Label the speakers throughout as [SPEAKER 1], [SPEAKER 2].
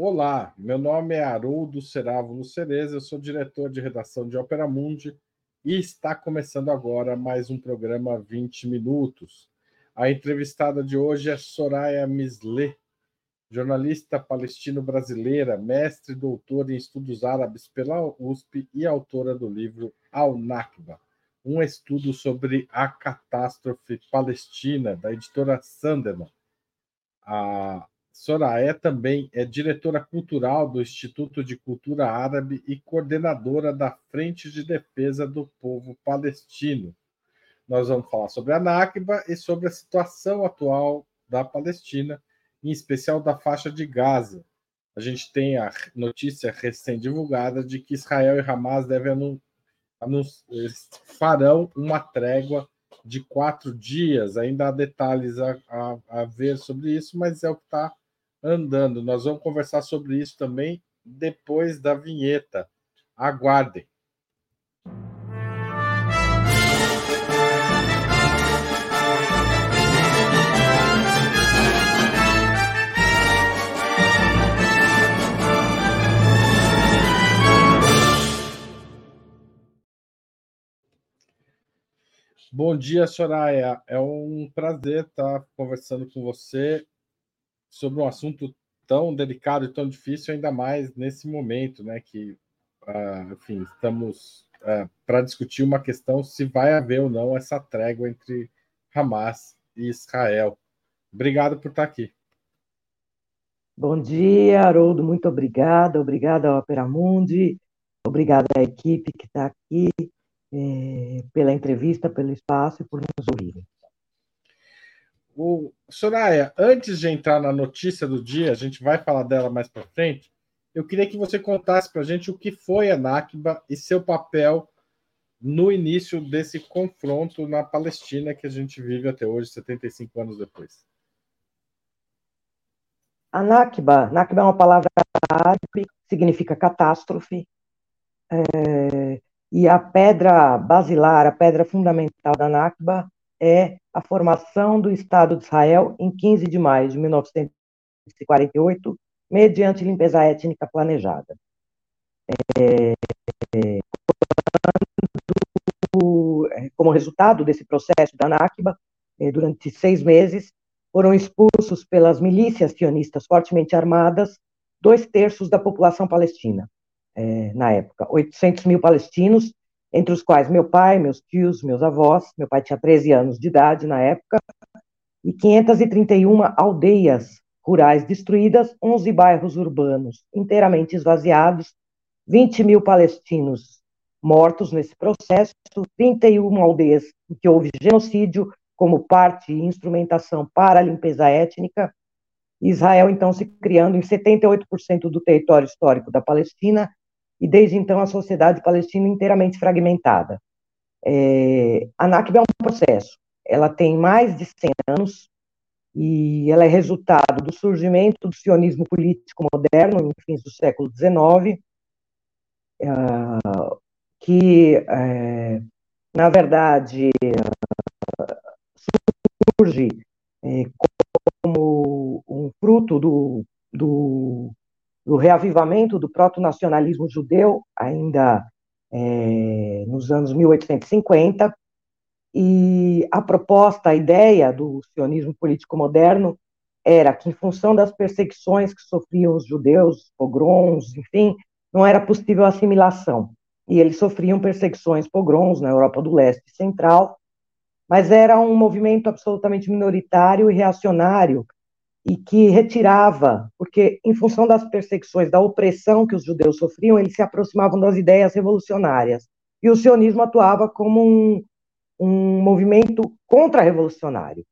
[SPEAKER 1] Olá, meu nome é Haroldo Serávulo Cereza, eu sou diretor de redação de Ópera Mundi e está começando agora mais um programa 20 Minutos. A entrevistada de hoje é Soraya Misle, jornalista palestino-brasileira, mestre e doutora em estudos árabes pela USP e autora do livro Al-Nakba, um estudo sobre a catástrofe palestina, da editora Sanderman. A Soraya também é diretora cultural do Instituto de Cultura Árabe e coordenadora da Frente de Defesa do Povo Palestino. Nós vamos falar sobre a Nakba e sobre a situação atual da Palestina, em especial da faixa de Gaza. A gente tem a notícia recém-divulgada de que Israel e Hamas devem anun anun farão uma trégua de quatro dias. Ainda há detalhes a, a, a ver sobre isso, mas é o que está andando. Nós vamos conversar sobre isso também depois da vinheta. Aguardem. Bom dia, Soraya. É um prazer estar conversando com você sobre um assunto tão delicado e tão difícil, ainda mais nesse momento, né? Que, uh, enfim, estamos uh, para discutir uma questão se vai haver ou não essa trégua entre Hamas e Israel. Obrigado por estar aqui.
[SPEAKER 2] Bom dia, Haroldo. Muito obrigada. Obrigada ao Opera Mundi. Obrigada à equipe que está aqui é, pela entrevista, pelo espaço e por nos ouvirem.
[SPEAKER 1] O Soraya, antes de entrar na notícia do dia, a gente vai falar dela mais para frente. Eu queria que você contasse para a gente o que foi a Nakba e seu papel no início desse confronto na Palestina que a gente vive até hoje, 75 anos depois.
[SPEAKER 2] A Nakba, Nakba é uma palavra árabe, significa catástrofe, é, e a pedra basilar, a pedra fundamental da Nakba é a formação do Estado de Israel em 15 de maio de 1948, mediante limpeza étnica planejada. É, é, como resultado desse processo da Nakba, é, durante seis meses, foram expulsos pelas milícias sionistas fortemente armadas dois terços da população palestina, é, na época. 800 mil palestinos entre os quais meu pai, meus tios, meus avós, meu pai tinha 13 anos de idade na época, e 531 aldeias rurais destruídas, 11 bairros urbanos inteiramente esvaziados, 20 mil palestinos mortos nesse processo, 31 aldeias em que houve genocídio como parte e instrumentação para a limpeza étnica, Israel então se criando em 78% do território histórico da Palestina e desde então a sociedade palestina inteiramente fragmentada. É, a Nakba é um processo, ela tem mais de 100 anos e ela é resultado do surgimento do sionismo político moderno em fins do século XIX, é, que, é, na verdade, surge é, como um fruto do, do do reavivamento do proto-nacionalismo judeu, ainda é, nos anos 1850, e a proposta, a ideia do sionismo político moderno era que, em função das perseguições que sofriam os judeus, pogroms, enfim, não era possível assimilação. E eles sofriam perseguições, pogroms na Europa do Leste e Central, mas era um movimento absolutamente minoritário e reacionário, e que retirava, porque em função das perseguições, da opressão que os judeus sofriam, eles se aproximavam das ideias revolucionárias. E o sionismo atuava como um, um movimento contra-revolucionário.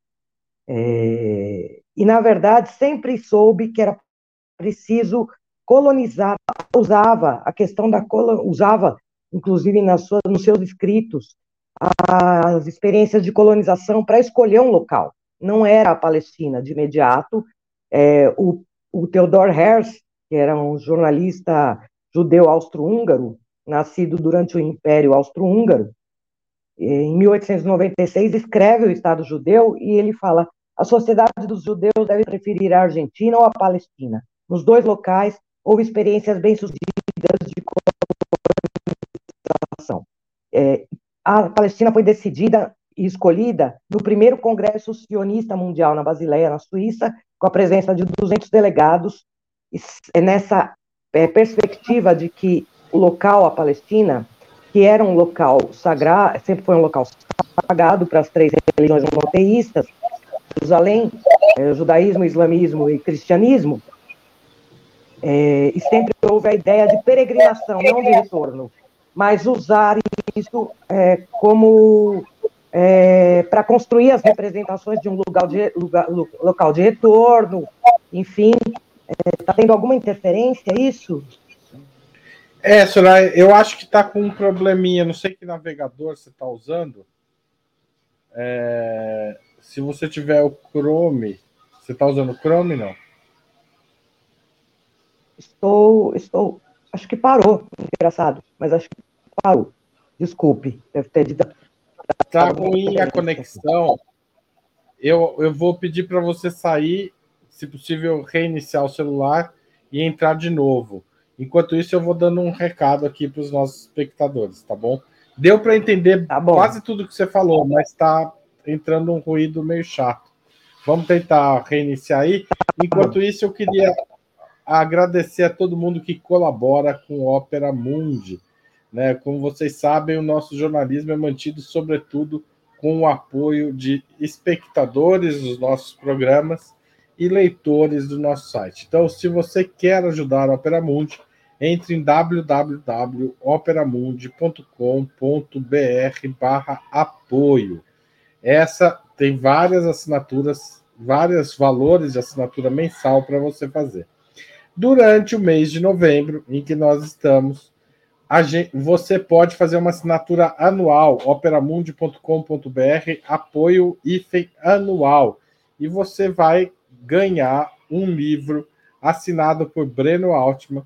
[SPEAKER 2] É, e, na verdade, sempre soube que era preciso colonizar, usava a questão da usava, inclusive nas suas, nos seus escritos, as experiências de colonização para escolher um local não era a Palestina de imediato. É, o, o Theodor Herz, que era um jornalista judeu austro-húngaro, nascido durante o Império Austro-Húngaro, em 1896 escreve o Estado Judeu e ele fala: a sociedade dos judeus deve preferir a Argentina ou a Palestina. nos dois locais, houve experiências bem-sucedidas de colonização. É, a Palestina foi decidida escolhida no primeiro Congresso Sionista Mundial na Basileia, na Suíça, com a presença de 200 delegados, e nessa é, perspectiva de que o local, a Palestina, que era um local sagrado, sempre foi um local sagrado para as três religiões monoteístas, Jerusalém, é, judaísmo, islamismo e cristianismo, é, e sempre houve a ideia de peregrinação, não de retorno, mas usar isso é, como é, para construir as representações de um lugar de, lugar, local de retorno, enfim. Está é, tendo alguma interferência isso?
[SPEAKER 1] É, senhora, eu acho que está com um probleminha, não sei que navegador você está usando. É, se você tiver o Chrome, você está usando o Chrome, não?
[SPEAKER 2] Estou, estou, acho que parou, engraçado, mas acho que parou. Desculpe, deve ter dito.
[SPEAKER 1] Tá ruim a conexão. Eu, eu vou pedir para você sair, se possível, reiniciar o celular e entrar de novo. Enquanto isso, eu vou dando um recado aqui para os nossos espectadores, tá bom? Deu para entender tá quase tudo que você falou, mas está entrando um ruído meio chato. Vamos tentar reiniciar aí. Enquanto isso, eu queria agradecer a todo mundo que colabora com Ópera Mundi. Né? Como vocês sabem, o nosso jornalismo é mantido, sobretudo, com o apoio de espectadores dos nossos programas e leitores do nosso site. Então, se você quer ajudar a Opera Mundi, entre em www.operamundi.com.br barra apoio. Essa tem várias assinaturas, vários valores de assinatura mensal para você fazer. Durante o mês de novembro, em que nós estamos, gente, você pode fazer uma assinatura anual, operamundi.com.br, apoio IFE anual. E você vai ganhar um livro assinado por Breno Altman,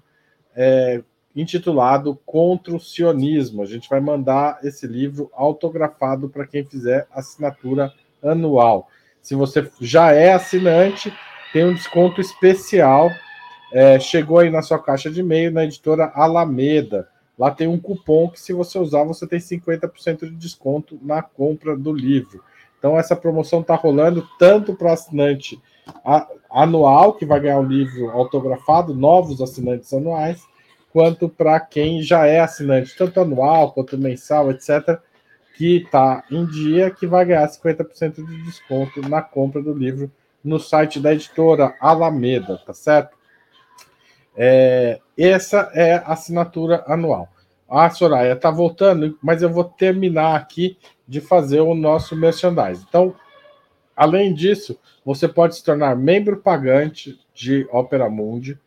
[SPEAKER 1] é, intitulado Contra o Sionismo. A gente vai mandar esse livro autografado para quem fizer assinatura anual. Se você já é assinante, tem um desconto especial é, chegou aí na sua caixa de e-mail na editora Alameda. Lá tem um cupom que, se você usar, você tem 50% de desconto na compra do livro. Então, essa promoção está rolando tanto para o assinante anual, que vai ganhar um livro autografado, novos assinantes anuais, quanto para quem já é assinante, tanto anual quanto mensal, etc., que está em dia, que vai ganhar 50% de desconto na compra do livro no site da editora Alameda, tá certo? É, essa é a assinatura anual. A Soraya está voltando, mas eu vou terminar aqui de fazer o nosso merchandise. Então, além disso, você pode se tornar membro pagante de Opera Mundi,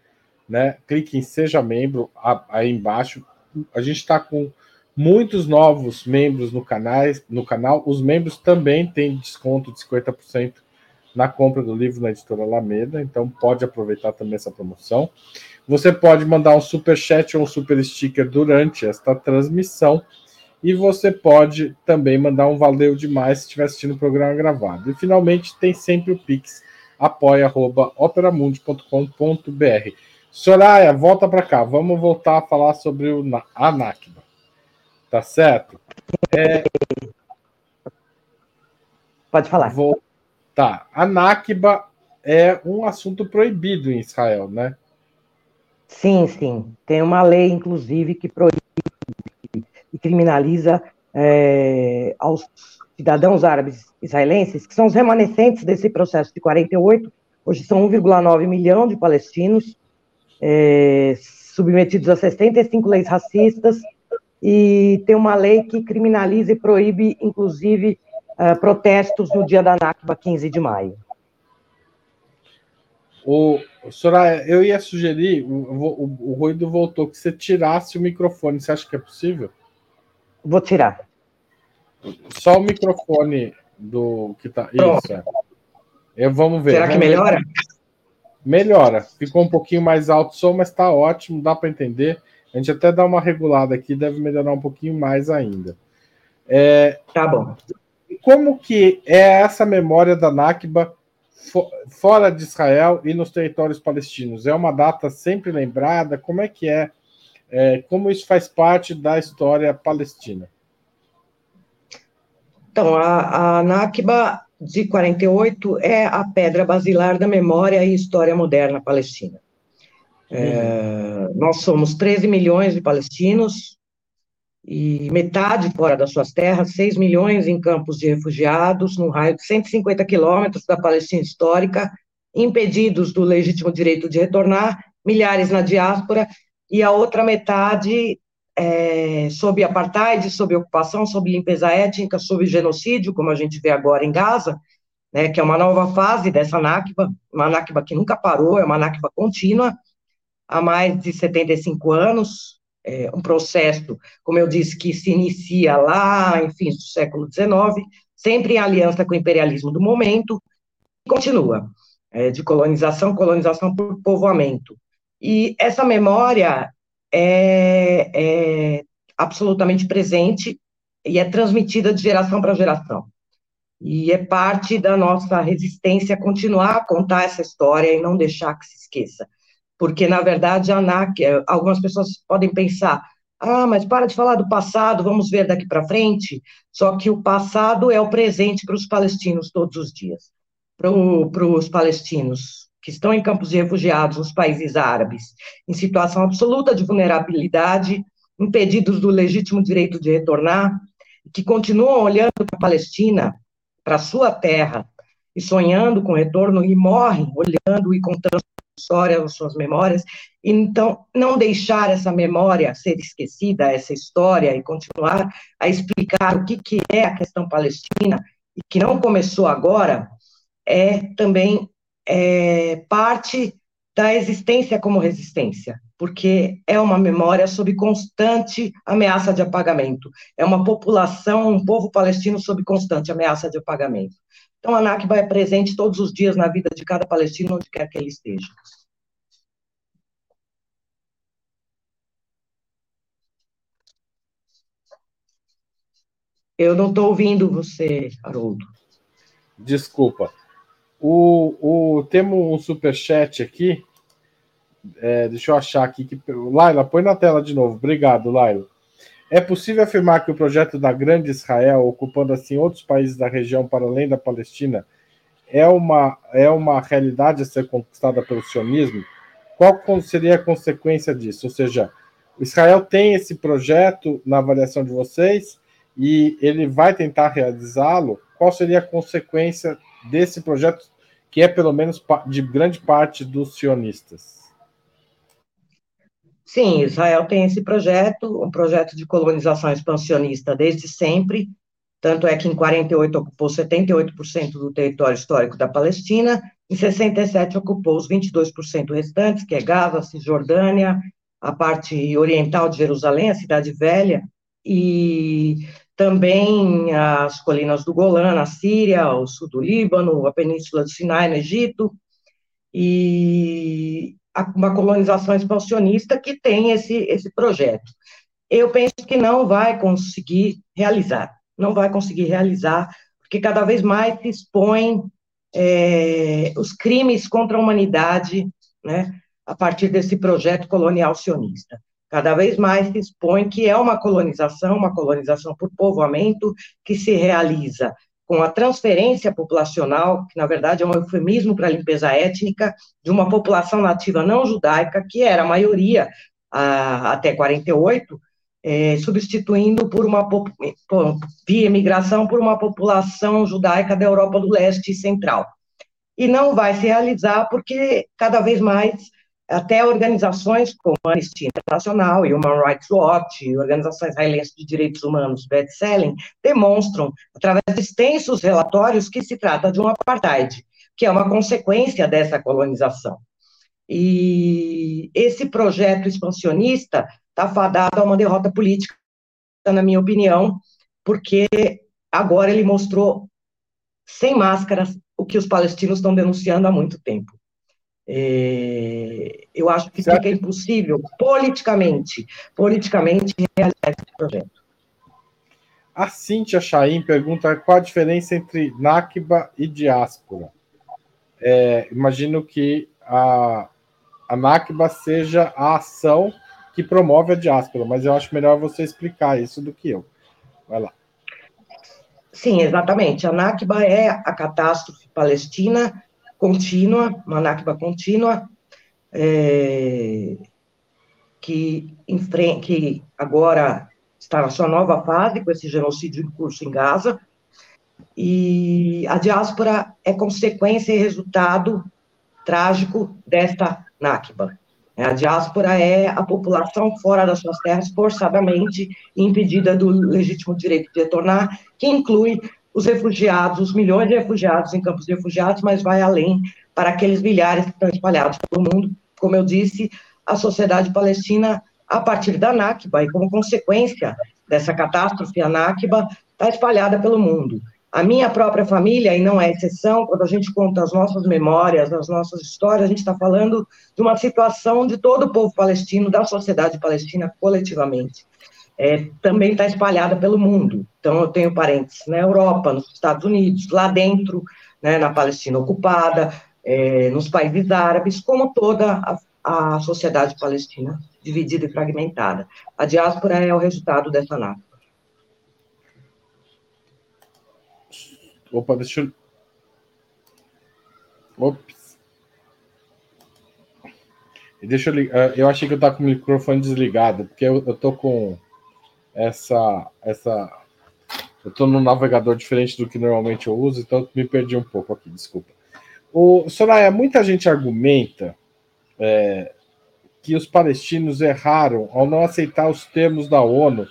[SPEAKER 1] né? Clique em Seja Membro aí embaixo. A gente está com muitos novos membros no, canais, no canal. Os membros também têm desconto de 50% na compra do livro na editora Alameda, então pode aproveitar também essa promoção. Você pode mandar um super chat ou um super sticker durante esta transmissão. E você pode também mandar um valeu demais se estiver assistindo o programa gravado. E finalmente tem sempre o Pix, apoia.operamundi.com.br. Soraya, volta para cá. Vamos voltar a falar sobre o, a Nakba. Tá certo? É...
[SPEAKER 2] Pode falar.
[SPEAKER 1] Vou... Tá. A Nakba é um assunto proibido em Israel, né?
[SPEAKER 2] Sim, sim. Tem uma lei, inclusive, que proíbe e criminaliza é, aos cidadãos árabes israelenses, que são os remanescentes desse processo de 48, hoje são 1,9 milhão de palestinos, é, submetidos a 65 leis racistas, e tem uma lei que criminaliza e proíbe, inclusive, uh, protestos no dia da Nakba, 15 de maio.
[SPEAKER 1] O, Soraya, eu ia sugerir, o, o, o Ruído voltou, que você tirasse o microfone. Você acha que é possível?
[SPEAKER 2] Vou tirar.
[SPEAKER 1] Só o microfone do que tá. Isso, é. Eu, vamos ver.
[SPEAKER 2] Será
[SPEAKER 1] vamos
[SPEAKER 2] que melhora?
[SPEAKER 1] Ver. Melhora. Ficou um pouquinho mais alto o som, mas está ótimo, dá para entender. A gente até dá uma regulada aqui, deve melhorar um pouquinho mais ainda. É,
[SPEAKER 2] tá bom.
[SPEAKER 1] Como que é essa memória da Nakba fora de Israel e nos territórios palestinos? É uma data sempre lembrada? Como é que é? é como isso faz parte da história palestina?
[SPEAKER 2] Então, a, a Nakba de 48 é a pedra basilar da memória e história moderna palestina. É, nós somos 13 milhões de palestinos, e metade fora das suas terras, 6 milhões em campos de refugiados, num raio de 150 quilômetros da Palestina histórica, impedidos do legítimo direito de retornar, milhares na diáspora, e a outra metade é, sob apartheid, sob ocupação, sob limpeza étnica, sob genocídio, como a gente vê agora em Gaza, né, que é uma nova fase dessa Nakba, uma Nakba que nunca parou, é uma Nakba contínua, há mais de 75 anos, é, um processo, como eu disse, que se inicia lá em fins do século XIX, sempre em aliança com o imperialismo do momento, e continua, é, de colonização, colonização por povoamento. E essa memória é, é absolutamente presente e é transmitida de geração para geração. E é parte da nossa resistência continuar a contar essa história e não deixar que se esqueça porque, na verdade, a ANAC, é, algumas pessoas podem pensar, ah, mas para de falar do passado, vamos ver daqui para frente. Só que o passado é o presente para os palestinos todos os dias. Para os palestinos que estão em campos de refugiados nos países árabes, em situação absoluta de vulnerabilidade, impedidos do legítimo direito de retornar, que continuam olhando para a Palestina, para a sua terra, e sonhando com retorno, e morrem olhando e contando história, as suas memórias. Então, não deixar essa memória ser esquecida, essa história, e continuar a explicar o que, que é a questão palestina, e que não começou agora, é também é, parte da existência como resistência, porque é uma memória sob constante ameaça de apagamento. É uma população, um povo palestino sob constante ameaça de apagamento. Então, a Nakba é presente todos os dias na vida de cada palestino, onde quer que ele esteja. Eu não estou ouvindo você, Haroldo.
[SPEAKER 1] Desculpa. O, o, temos um superchat aqui. É, deixa eu achar aqui. Que, Laila, põe na tela de novo. Obrigado, Laila. É possível afirmar que o projeto da Grande Israel, ocupando assim outros países da região para além da Palestina, é uma, é uma realidade a ser conquistada pelo sionismo? Qual seria a consequência disso? Ou seja, Israel tem esse projeto na avaliação de vocês e ele vai tentar realizá-lo? Qual seria a consequência desse projeto, que é pelo menos de grande parte dos sionistas?
[SPEAKER 2] Sim, Israel tem esse projeto, um projeto de colonização expansionista desde sempre, tanto é que em 48 ocupou 78% do território histórico da Palestina, em 67 ocupou os 22% restantes, que é Gaza, Cisjordânia, a parte oriental de Jerusalém, a cidade velha, e também as colinas do Golã, na Síria, o sul do Líbano, a península do Sinai, no Egito, e uma colonização expansionista que tem esse, esse projeto. Eu penso que não vai conseguir realizar, não vai conseguir realizar, porque cada vez mais se expõem é, os crimes contra a humanidade, né, a partir desse projeto colonial sionista. Cada vez mais se expõe que é uma colonização, uma colonização por povoamento, que se realiza com a transferência populacional, que na verdade é um eufemismo para limpeza étnica, de uma população nativa não judaica, que era a maioria a, até 48, é, substituindo por uma via imigração por uma população judaica da Europa do Leste e Central. E não vai se realizar porque cada vez mais até organizações como a Anistia Internacional e Human Rights Watch, organizações israelenses de direitos humanos, Selling, demonstram, através de extensos relatórios, que se trata de um apartheid, que é uma consequência dessa colonização. E esse projeto expansionista está fadado a uma derrota política, na minha opinião, porque agora ele mostrou, sem máscaras, o que os palestinos estão denunciando há muito tempo é, eu acho que certo. fica impossível, politicamente, politicamente, realizar esse projeto.
[SPEAKER 1] A Cíntia Chaim pergunta qual a diferença entre Nakba e diáspora. é, imagino que a, a Nakba seja a ação que promove a diáspora, mas eu acho melhor você explicar isso do que eu. Vai lá.
[SPEAKER 2] Sim, exatamente. A Nakba é a catástrofe palestina contínua, uma Nakba contínua, é, que, que agora está na sua nova fase, com esse genocídio em curso em Gaza, e a diáspora é consequência e resultado trágico desta Nakba. A diáspora é a população fora das suas terras forçadamente impedida do legítimo direito de retornar, que inclui os refugiados, os milhões de refugiados em campos de refugiados, mas vai além para aqueles milhares que estão espalhados pelo mundo. Como eu disse, a sociedade palestina, a partir da Nakba, e como consequência dessa catástrofe, a Nakba está espalhada pelo mundo. A minha própria família, e não é exceção, quando a gente conta as nossas memórias, as nossas histórias, a gente está falando de uma situação de todo o povo palestino, da sociedade palestina coletivamente. É, também está espalhada pelo mundo. Então, eu tenho parentes na Europa, nos Estados Unidos, lá dentro, né, na Palestina ocupada, é, nos países árabes, como toda a, a sociedade palestina dividida e fragmentada. A diáspora é o resultado dessa NAFTA.
[SPEAKER 1] Opa, deixa eu. Ops. Deixa eu ligar. Eu achei que eu estava com o microfone desligado, porque eu, tô com essa. essa eu estou num navegador diferente do que normalmente eu uso, então me perdi um pouco aqui, desculpa. O Soraya, muita gente argumenta é, que os palestinos erraram ao não aceitar os termos da ONU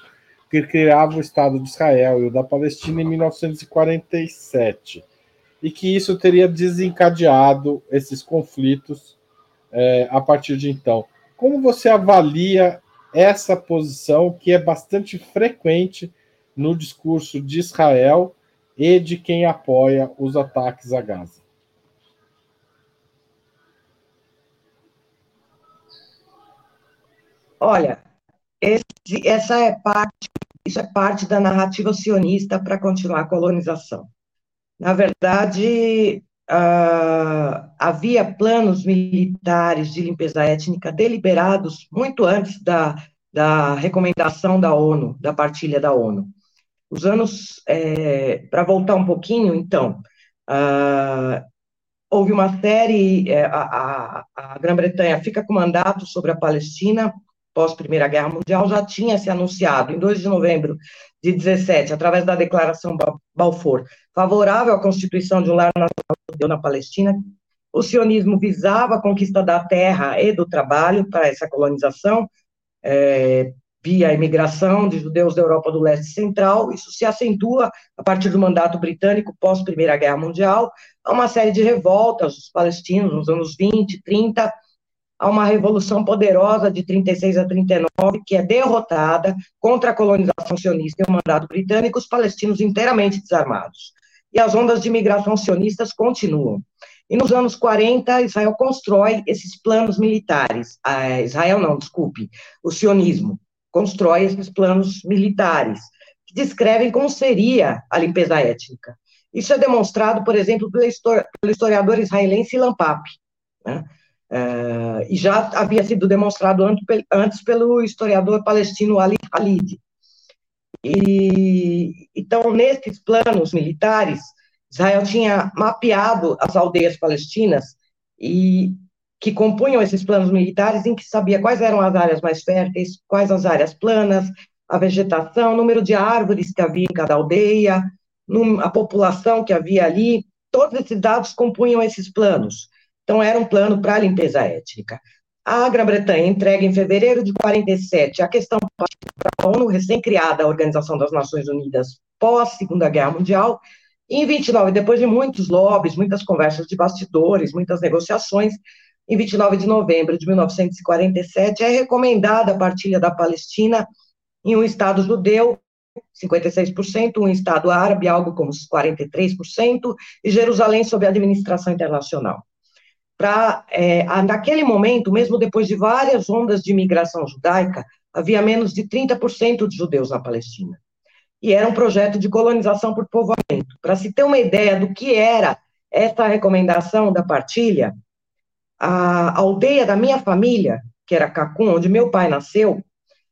[SPEAKER 1] que criava o Estado de Israel e o da Palestina em 1947, e que isso teria desencadeado esses conflitos é, a partir de então. Como você avalia essa posição que é bastante frequente no discurso de Israel e de quem apoia os ataques a Gaza?
[SPEAKER 2] Olha, esse, essa é parte isso é parte da narrativa sionista para continuar a colonização. Na verdade, uh, havia planos militares de limpeza étnica deliberados muito antes da, da recomendação da ONU, da partilha da ONU. Os anos, é, para voltar um pouquinho, então, uh, houve uma série, é, a, a, a Grã-Bretanha fica com mandato sobre a Palestina, pós-Primeira Guerra Mundial, já tinha se anunciado, em 2 de novembro de 17, através da Declaração Balfour, favorável à constituição de um lar nacional na Palestina. O sionismo visava a conquista da terra e do trabalho para essa colonização, é, via a imigração de judeus da Europa do Leste Central. Isso se acentua a partir do mandato britânico pós-Primeira Guerra Mundial, a uma série de revoltas dos palestinos nos anos 20, 30, a uma revolução poderosa de 36 a 39, que é derrotada contra a colonização sionista e o mandato britânico, os palestinos inteiramente desarmados. E as ondas de imigração sionistas continuam. E nos anos 40, Israel constrói esses planos militares. Ah, Israel não, desculpe, o sionismo constrói esses planos militares, que descrevem como seria a limpeza étnica. Isso é demonstrado, por exemplo, pelo historiador israelense Ilan Pape, né? Uh, e já havia sido demonstrado antes pelo historiador palestino Ali Khalid. E, então, nesses planos militares, Israel tinha mapeado as aldeias palestinas e que compunham esses planos militares, em que sabia quais eram as áreas mais férteis, quais as áreas planas, a vegetação, o número de árvores que havia em cada aldeia, a população que havia ali, todos esses dados compunham esses planos. Então, era um plano para limpeza étnica. A Grã-Bretanha entrega em fevereiro de 47 a questão para a ONU, recém-criada a Organização das Nações Unidas pós-Segunda Guerra Mundial, e em 29, depois de muitos lobbies, muitas conversas de bastidores, muitas negociações, em 29 de novembro de 1947, é recomendada a partilha da Palestina em um Estado judeu, 56%, um Estado árabe, algo como 43%, e Jerusalém sob administração internacional para, é, naquele momento, mesmo depois de várias ondas de imigração judaica, havia menos de 30% de judeus na Palestina. E era um projeto de colonização por povoamento. Para se ter uma ideia do que era essa recomendação da partilha, a aldeia da minha família, que era Cacum, onde meu pai nasceu,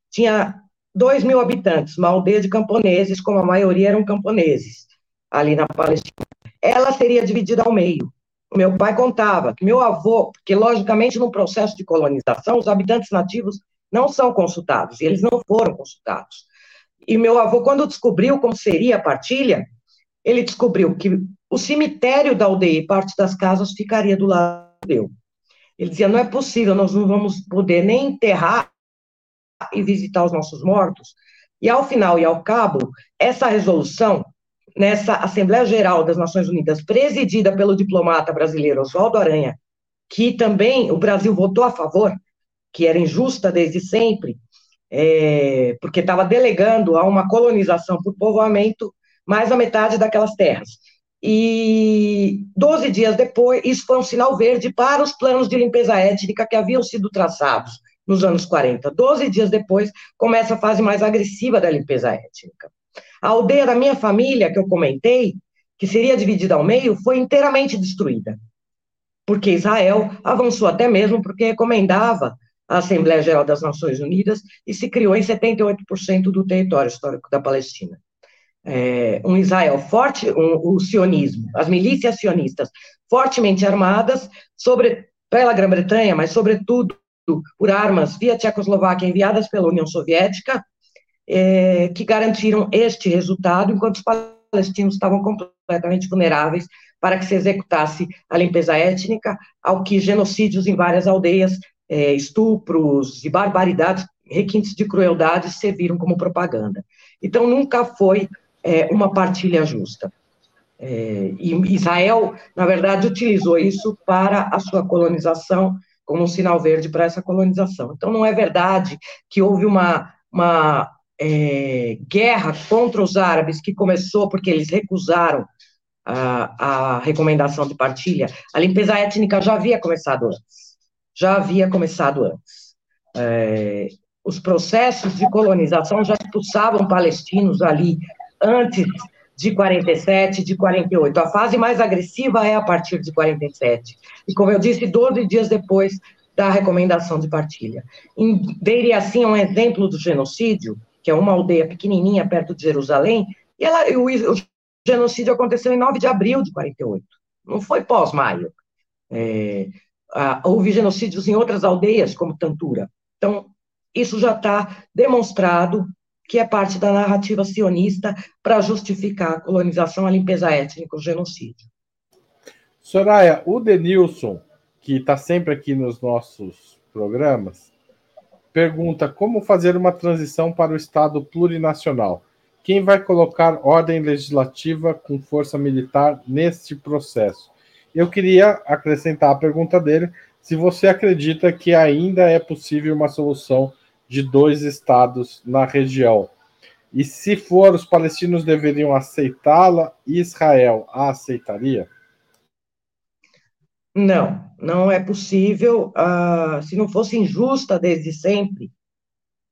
[SPEAKER 2] tinha dois mil habitantes, uma aldeia de camponeses, como a maioria eram camponeses, ali na Palestina. Ela seria dividida ao meio. Meu pai contava que meu avô, porque logicamente no processo de colonização, os habitantes nativos não são consultados, e eles não foram consultados. E meu avô, quando descobriu como seria a partilha, ele descobriu que o cemitério da aldeia e parte das casas ficaria do lado dele. Ele dizia: não é possível, nós não vamos poder nem enterrar e visitar os nossos mortos. E ao final e ao cabo, essa resolução, nessa Assembleia Geral das Nações Unidas, presidida pelo diplomata brasileiro Oswaldo Aranha, que também o Brasil votou a favor, que era injusta desde sempre, é, porque estava delegando a uma colonização por povoamento mais da metade daquelas terras. E 12 dias depois, isso foi um sinal verde para os planos de limpeza étnica que haviam sido traçados nos anos 40. Doze dias depois, começa a fase mais agressiva da limpeza étnica. A aldeia da minha família, que eu comentei, que seria dividida ao meio, foi inteiramente destruída, porque Israel avançou até mesmo porque recomendava a Assembleia Geral das Nações Unidas e se criou em 78% do território histórico da Palestina. É, um Israel forte, um, o sionismo, as milícias sionistas fortemente armadas sobre, pela Grã-Bretanha, mas sobretudo por armas via Tchecoslováquia enviadas pela União Soviética, é, que garantiram este resultado, enquanto os palestinos estavam completamente vulneráveis para que se executasse a limpeza étnica, ao que genocídios em várias aldeias, é, estupros e barbaridades, requintes de crueldade serviram como propaganda. Então, nunca foi é, uma partilha justa. E Israel, na verdade, utilizou isso para a sua colonização como um sinal verde para essa colonização. Então, não é verdade que houve uma, uma é, guerra contra os árabes que começou porque eles recusaram a, a recomendação de partilha. A limpeza étnica já havia começado antes. Já havia começado antes. É, os processos de colonização já expulsavam palestinos ali antes de 47, de 48. A fase mais agressiva é a partir de 47. E, como eu disse, 12 dias depois da recomendação de partilha. Em assim é um exemplo do genocídio, que é uma aldeia pequenininha perto de Jerusalém, e ela, o, o genocídio aconteceu em 9 de abril de 48, não foi pós-maio. É, houve genocídios em outras aldeias, como Tantura. Então, isso já está demonstrado que é parte da narrativa sionista para justificar a colonização, a limpeza étnica, o genocídio.
[SPEAKER 1] Soraya, o Denilson, que está sempre aqui nos nossos programas, pergunta como fazer uma transição para o Estado plurinacional. Quem vai colocar ordem legislativa com força militar neste processo? Eu queria acrescentar a pergunta dele se você acredita que ainda é possível uma solução de dois estados na região. E se for, os palestinos deveriam aceitá-la e Israel a aceitaria?
[SPEAKER 2] Não, não é possível. Uh, se não fosse injusta desde sempre,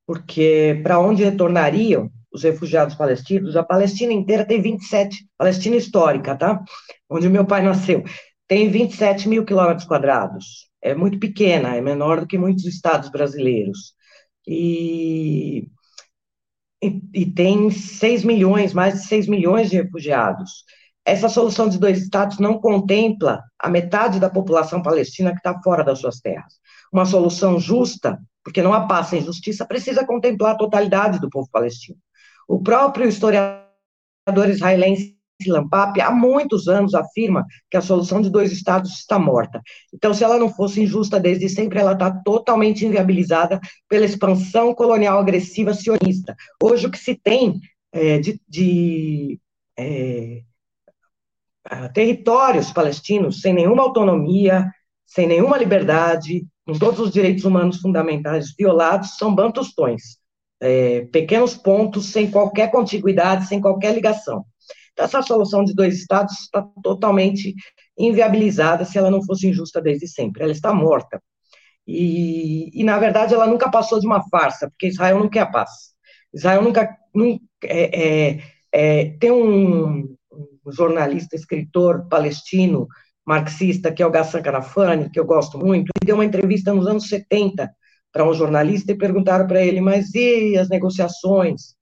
[SPEAKER 2] porque para onde retornariam os refugiados palestinos? A Palestina inteira tem 27, Palestina histórica, tá? Onde meu pai nasceu, tem 27 mil quilômetros quadrados. É muito pequena, é menor do que muitos estados brasileiros e, e, e tem 6 milhões, mais de 6 milhões de refugiados. Essa solução de dois estados não contempla a metade da população palestina que está fora das suas terras. Uma solução justa, porque não há paz sem justiça, precisa contemplar a totalidade do povo palestino. O próprio historiador israelense Lampap, há muitos anos, afirma que a solução de dois estados está morta. Então, se ela não fosse injusta desde sempre, ela está totalmente inviabilizada pela expansão colonial agressiva sionista. Hoje, o que se tem é, de, de é, territórios palestinos sem nenhuma autonomia, sem nenhuma liberdade, com todos os direitos humanos fundamentais violados, são bantustões. É, pequenos pontos sem qualquer contiguidade, sem qualquer ligação. Então, essa solução de dois estados está totalmente inviabilizada se ela não fosse injusta desde sempre. Ela está morta. E, e na verdade, ela nunca passou de uma farsa, porque Israel não quer paz. Israel nunca, nunca é, é, é, tem um, um jornalista, escritor palestino, marxista, que é o Gassan Canafani, que eu gosto muito, ele deu uma entrevista nos anos 70 para um jornalista e perguntaram para ele, mas e as negociações?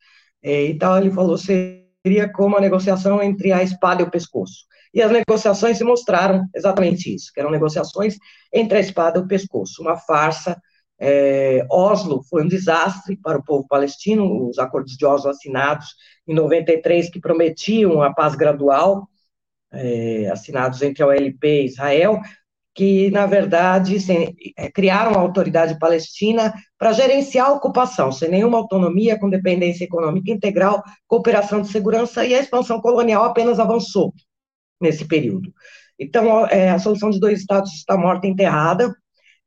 [SPEAKER 2] É, e tal, ele falou, seria como a negociação entre a espada e o pescoço. E as negociações se mostraram exatamente isso, que eram negociações entre a espada e o pescoço, uma farsa. É, Oslo foi um desastre para o povo palestino, os acordos de Oslo assinados em 93, que prometiam a paz gradual, é, assinados entre a OLP e Israel, que, na verdade, sem, é, criaram a autoridade palestina para gerenciar a ocupação, sem nenhuma autonomia, com dependência econômica integral, cooperação de segurança, e a expansão colonial apenas avançou nesse período. Então, é, a solução de dois estados está morta e enterrada,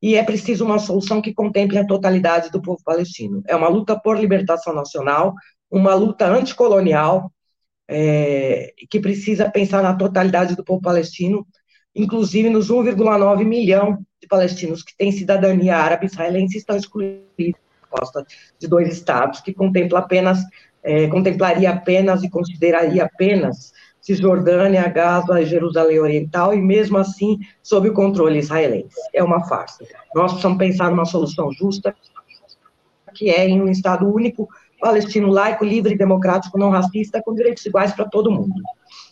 [SPEAKER 2] e é preciso uma solução que contemple a totalidade do povo palestino. É uma luta por libertação nacional, uma luta anticolonial, é, que precisa pensar na totalidade do povo palestino, inclusive nos 1,9 milhão de palestinos que têm cidadania árabe israelense estão excluídos proposta de dois estados, que contempla apenas, é, contemplaria apenas e consideraria apenas Cisjordânia, Gaza e Jerusalém Oriental, e mesmo assim sob o controle israelense. É uma farsa. Nós precisamos pensar numa solução justa, que é em um Estado único, palestino laico, livre, democrático, não racista, com direitos iguais para todo mundo.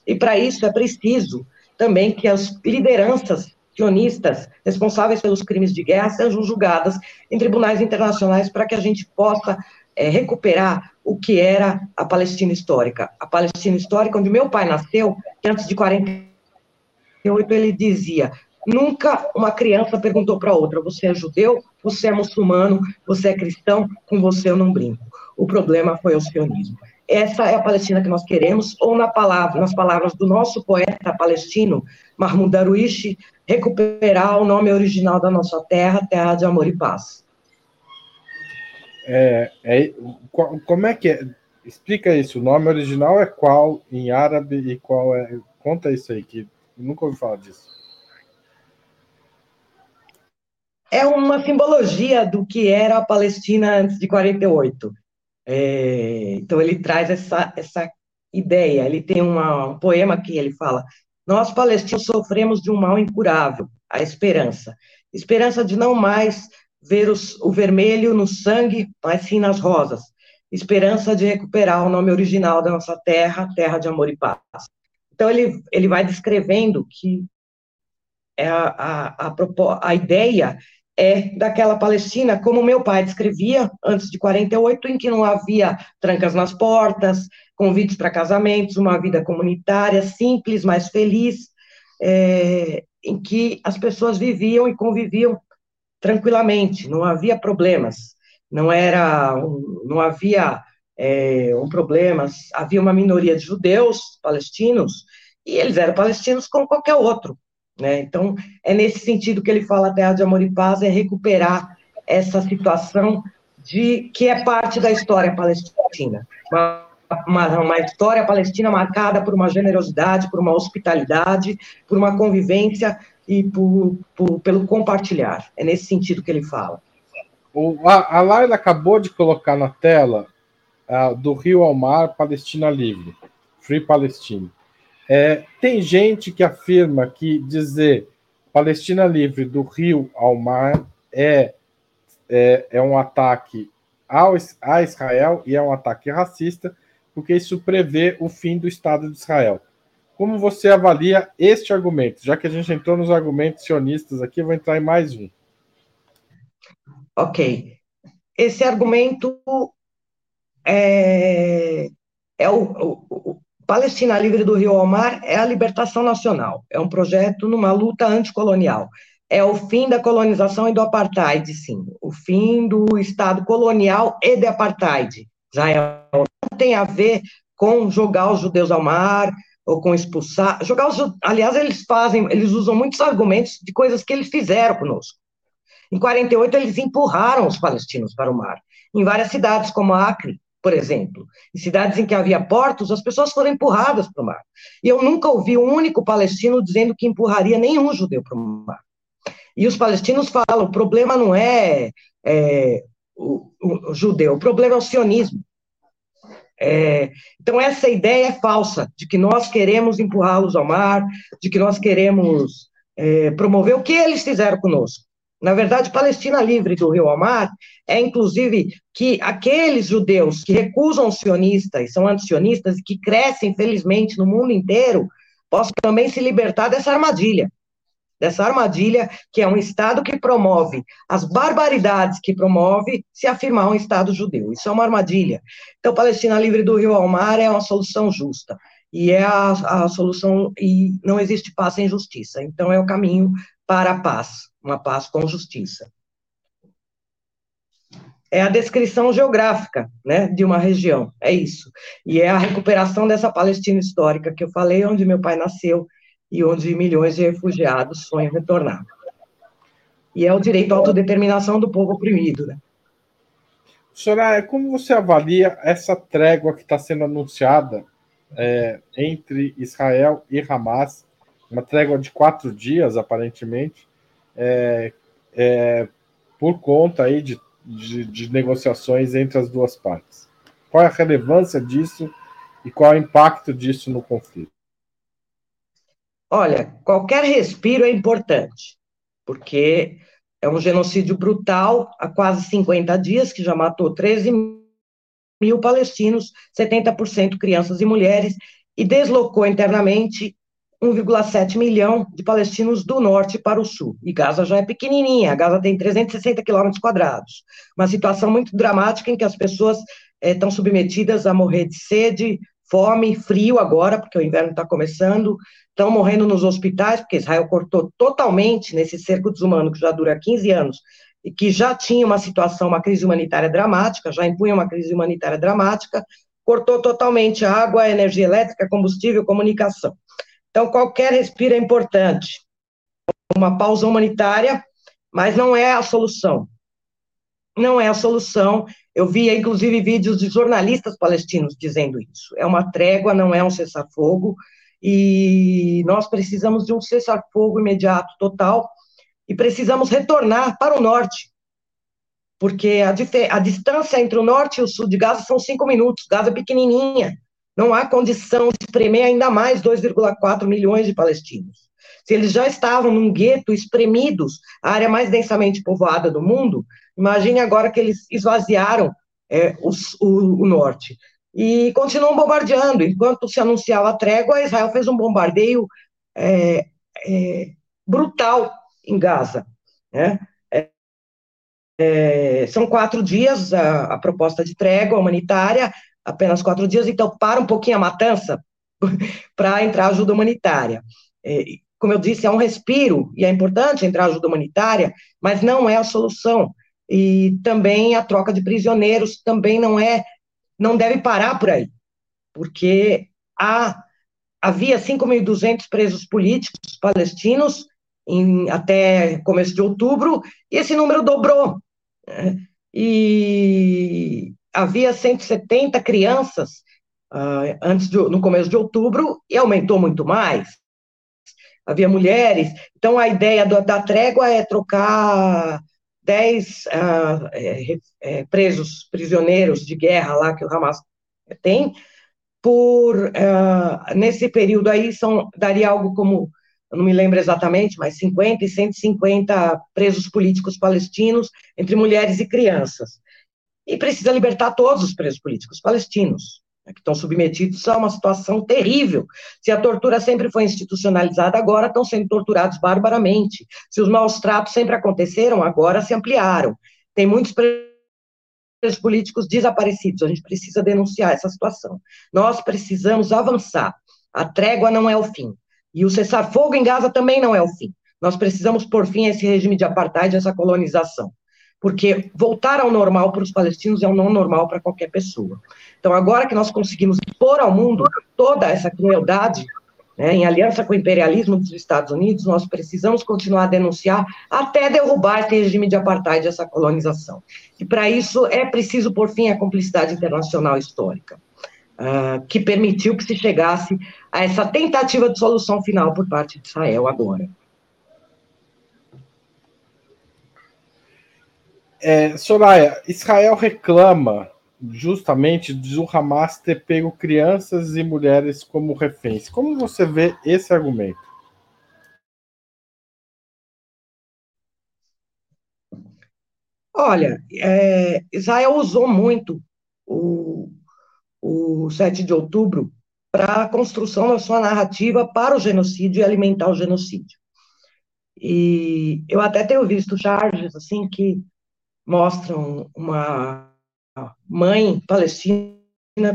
[SPEAKER 2] E para isso é preciso também que as lideranças sionistas responsáveis pelos crimes de guerra sejam julgadas em tribunais internacionais para que a gente possa é, recuperar o que era a Palestina histórica. A Palestina histórica, onde meu pai nasceu, antes de 48 ele dizia: nunca uma criança perguntou para outra: você é judeu, você é muçulmano, você é cristão, com você eu não brinco. O problema foi o sionismo. Essa é a Palestina que nós queremos, ou na palavra, nas palavras do nosso poeta palestino, Mahmoud Darwish, recuperar o nome original da nossa terra, terra de amor e paz.
[SPEAKER 1] É, é, como é que é? Explica isso. O nome original é qual em árabe e qual é. Conta isso aí, que nunca ouvi falar disso.
[SPEAKER 2] É uma simbologia do que era a Palestina antes de 48. É, então, ele traz essa, essa ideia. Ele tem uma, um poema que ele fala: Nós, palestinos, sofremos de um mal incurável, a esperança. Esperança de não mais ver os, o vermelho no sangue, mas sim nas rosas. Esperança de recuperar o nome original da nossa terra, terra de amor e paz. Então, ele, ele vai descrevendo que é a, a, a, a ideia é daquela Palestina, como meu pai descrevia antes de 48, em que não havia trancas nas portas, convites para casamentos, uma vida comunitária simples, mais feliz, é, em que as pessoas viviam e conviviam tranquilamente, não havia problemas, não era, não havia é, um havia uma minoria de judeus palestinos e eles eram palestinos como qualquer outro, né? Então, é nesse sentido que ele fala Terra de Amor e Paz, é recuperar essa situação de que é parte da história palestina. Uma, uma, uma, história palestina marcada por uma generosidade, por uma hospitalidade, por uma convivência e por, por, pelo compartilhar. É nesse sentido que ele fala.
[SPEAKER 1] O, a, a Laila acabou de colocar na tela uh, do Rio ao Mar, Palestina Livre, Free Palestine. É, tem gente que afirma que dizer Palestina livre do rio ao mar é, é, é um ataque ao, a Israel e é um ataque racista, porque isso prevê o fim do Estado de Israel. Como você avalia este argumento? Já que a gente entrou nos argumentos sionistas aqui, vou entrar em mais um.
[SPEAKER 2] Ok. Esse argumento é, é o, o, Palestina Livre do Rio ao Mar é a libertação nacional, é um projeto numa luta anticolonial. É o fim da colonização e do apartheid, sim. O fim do Estado colonial e de apartheid. Israel não tem a ver com jogar os judeus ao mar ou com expulsar. Jogar os, aliás, eles fazem, eles usam muitos argumentos de coisas que eles fizeram conosco. Em 48 eles empurraram os palestinos para o mar. Em várias cidades como Acre, por exemplo. Em cidades em que havia portos, as pessoas foram empurradas para o mar. E eu nunca ouvi um único palestino dizendo que empurraria nenhum judeu para o mar. E os palestinos falam: o problema não é, é o, o, o, judeu, o problema é o sionismo. É, então, essa ideia é falsa, de que nós queremos empurrá-los ao mar, de que nós queremos é, promover o que eles fizeram conosco. Na verdade, Palestina livre do rio ao mar é, inclusive, que aqueles judeus que recusam os sionistas são antisionistas que crescem, felizmente, no mundo inteiro, possam também se libertar dessa armadilha dessa armadilha, que é um Estado que promove as barbaridades que promove se afirmar um Estado judeu. Isso é uma armadilha. Então, Palestina livre do rio ao mar é uma solução justa. E é a, a solução, e não existe paz sem justiça. Então, é o caminho para a paz, uma paz com justiça. É a descrição geográfica, né, de uma região, é isso. E é a recuperação dessa Palestina histórica que eu falei, onde meu pai nasceu, e onde milhões de refugiados sonham retornar. E é o direito à autodeterminação do povo oprimido. Né?
[SPEAKER 1] Soraya, como você avalia essa trégua que está sendo anunciada é, entre Israel e Hamas, uma trégua de quatro dias, aparentemente, é, é, por conta aí de, de, de negociações entre as duas partes? Qual é a relevância disso e qual é o impacto disso no conflito?
[SPEAKER 2] Olha, qualquer respiro é importante, porque é um genocídio brutal há quase 50 dias, que já matou 13 mil palestinos, 70% crianças e mulheres, e deslocou internamente 1,7 milhão de palestinos do norte para o sul. E Gaza já é pequenininha, Gaza tem 360 quilômetros quadrados. Uma situação muito dramática em que as pessoas estão eh, submetidas a morrer de sede, fome, frio agora, porque o inverno está começando, estão morrendo nos hospitais, porque Israel cortou totalmente nesse cerco desumano que já dura 15 anos e que já tinha uma situação, uma crise humanitária dramática, já impunha uma crise humanitária dramática, cortou totalmente água, energia elétrica, combustível, comunicação. Então, qualquer respiro é importante. Uma pausa humanitária, mas não é a solução. Não é a solução. Eu via, inclusive, vídeos de jornalistas palestinos dizendo isso. É uma trégua, não é um cessar-fogo e nós precisamos de um cessar-fogo imediato, total, e precisamos retornar para o norte, porque a, a, distância entre o norte e o sul de Gaza são cinco minutos, Gaza é pequenininha, não há condição de espremer ainda mais 2,4 milhões de palestinos. Se eles já estavam num gueto espremidos, a área mais densamente povoada do mundo, imagine agora que eles esvaziaram é, os, o, o norte e continuam bombardeando. Enquanto se anunciava a trégua, Israel fez um bombardeio é, é, brutal em Gaza. Né? É, é, são quatro dias a, a, proposta de trégua humanitária, apenas quatro dias, então para um pouquinho a matança para entrar ajuda humanitária. É, como eu disse, é um respiro, e é importante entrar ajuda humanitária, mas não é a solução. E também a troca de prisioneiros também não é não deve parar por aí, porque há, havia 5.200 presos políticos palestinos em, até começo de outubro, e esse número dobrou. Né? E havia 170 crianças uh, antes de, no começo de outubro, e aumentou muito mais. Havia mulheres. Então, a ideia do, da trégua é trocar 10 uh, é, é, presos, prisioneiros de guerra lá que o Hamas tem, por, uh, nesse período aí, são, daria algo como, eu não me lembro exatamente, mas 50 e 150 presos políticos palestinos, entre mulheres e crianças. E precisa libertar todos os presos políticos palestinos. Né, que estão submetidos a uma situação terrível. Se a tortura sempre foi institucionalizada, agora estão sendo torturados barbaramente. Se os maus tratos sempre aconteceram, agora se ampliaram. Tem muitos presos políticos desaparecidos. A gente precisa denunciar essa situação. Nós precisamos avançar. A trégua não é o fim. E o cessar-fogo em Gaza também não é o fim. Nós precisamos pôr fim a esse regime de apartheid, essa colonização porque voltar ao normal para os palestinos é um não normal para qualquer pessoa. Então, agora que nós conseguimos expor ao mundo toda essa crueldade, né, em aliança com o imperialismo dos Estados Unidos, nós precisamos continuar a denunciar até derrubar esse regime de apartheid, essa colonização. E para isso é preciso por fim à cumplicidade internacional histórica, uh, que permitiu que se chegasse a essa tentativa de solução final por parte de Israel agora.
[SPEAKER 1] É, Soraya, Israel reclama justamente do Hamas ter pego crianças e mulheres como reféns. Como você vê esse argumento?
[SPEAKER 2] Olha, é, Israel usou muito o, o 7 de outubro para a construção da sua narrativa para o genocídio e alimentar o genocídio. E eu até tenho visto charges assim que mostram uma mãe palestina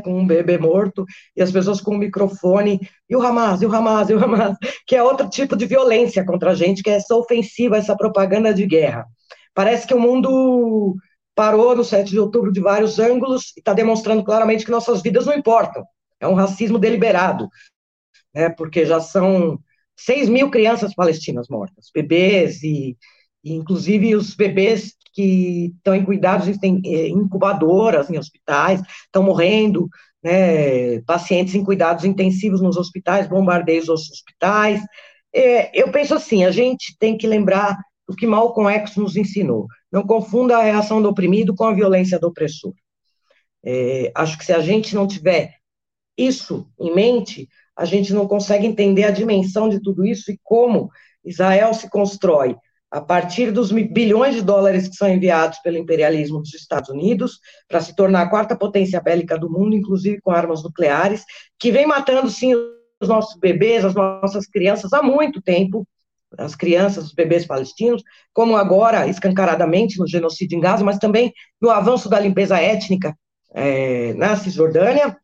[SPEAKER 2] com um bebê morto e as pessoas com o microfone e o Hamas, e o Hamas, e o Hamas, que é outro tipo de violência contra a gente, que é essa ofensiva, essa propaganda de guerra. Parece que o mundo parou no 7 de outubro de vários ângulos e está demonstrando claramente que nossas vidas não importam. É um racismo deliberado, né, porque já são 6 mil crianças palestinas mortas, bebês e, e inclusive os bebês que estão em cuidados em eh, incubadoras em hospitais, estão morrendo, né, pacientes em cuidados intensivos nos hospitais, bombardeios aos hospitais. É, eu penso assim, a gente tem que lembrar o que Malcolm X nos ensinou. Não confunda a reação do oprimido com a violência do opressor. É, acho que se a gente não tiver isso em mente, a gente não consegue entender a dimensão de tudo isso e como Israel se constrói a partir dos bilhões de dólares que são enviados pelo imperialismo dos Estados Unidos para se tornar a quarta potência bélica do mundo, inclusive com armas nucleares, que vem matando sim os nossos bebês, as nossas crianças há muito tempo, as crianças, os bebês palestinos, como agora, escancaradamente, no genocídio em Gaza, mas também no avanço da limpeza étnica é, na Cisjordânia,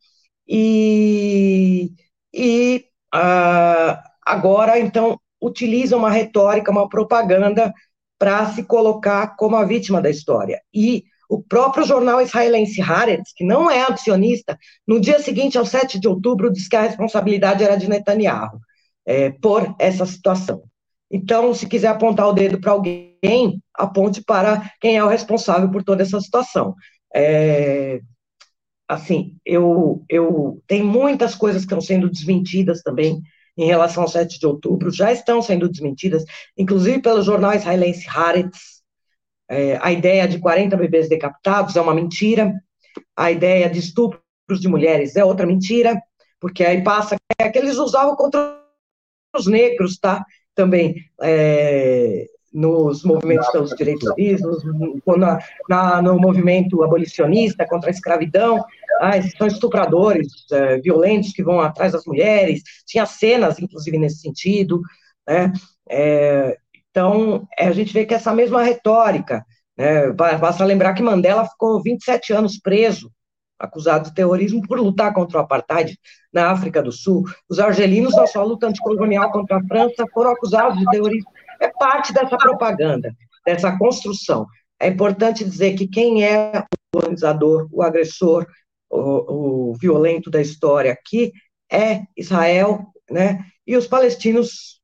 [SPEAKER 2] e, e uh, agora, então, utiliza uma retórica, uma propaganda para se colocar como a vítima da história. E o próprio jornal israelense Haaretz, que não é acionista, no dia seguinte, ao 7 de outubro, disse que a responsabilidade era de Netanyahu é, por essa situação. Então, se quiser apontar o dedo para alguém, aponte para quem é o responsável por toda essa situação. É, assim, eu, eu tem muitas coisas que estão sendo desmentidas também em relação ao 7 de outubro, já estão sendo desmentidas, inclusive pelo jornal israelense Haaretz. É, a ideia de 40 bebês decapitados é uma mentira, a ideia de estupros de mulheres é outra mentira, porque aí passa é que eles usavam contra os negros, tá? também é, nos movimentos pelos direitos civis, na, na, no movimento abolicionista contra a escravidão, ah, são estupradores é, violentos que vão atrás das mulheres, tinha cenas, inclusive, nesse sentido, né, é, então, é, a gente vê que essa mesma retórica, né, basta lembrar que Mandela ficou 27 anos preso, acusado de terrorismo por lutar contra o apartheid na África do Sul. Os argelinos, na sua luta anticolonial contra a França, foram acusados de terrorismo. É parte dessa propaganda, dessa construção. É importante dizer que quem é o colonizador, o agressor, o, o violento da história aqui é Israel, né? E os palestinos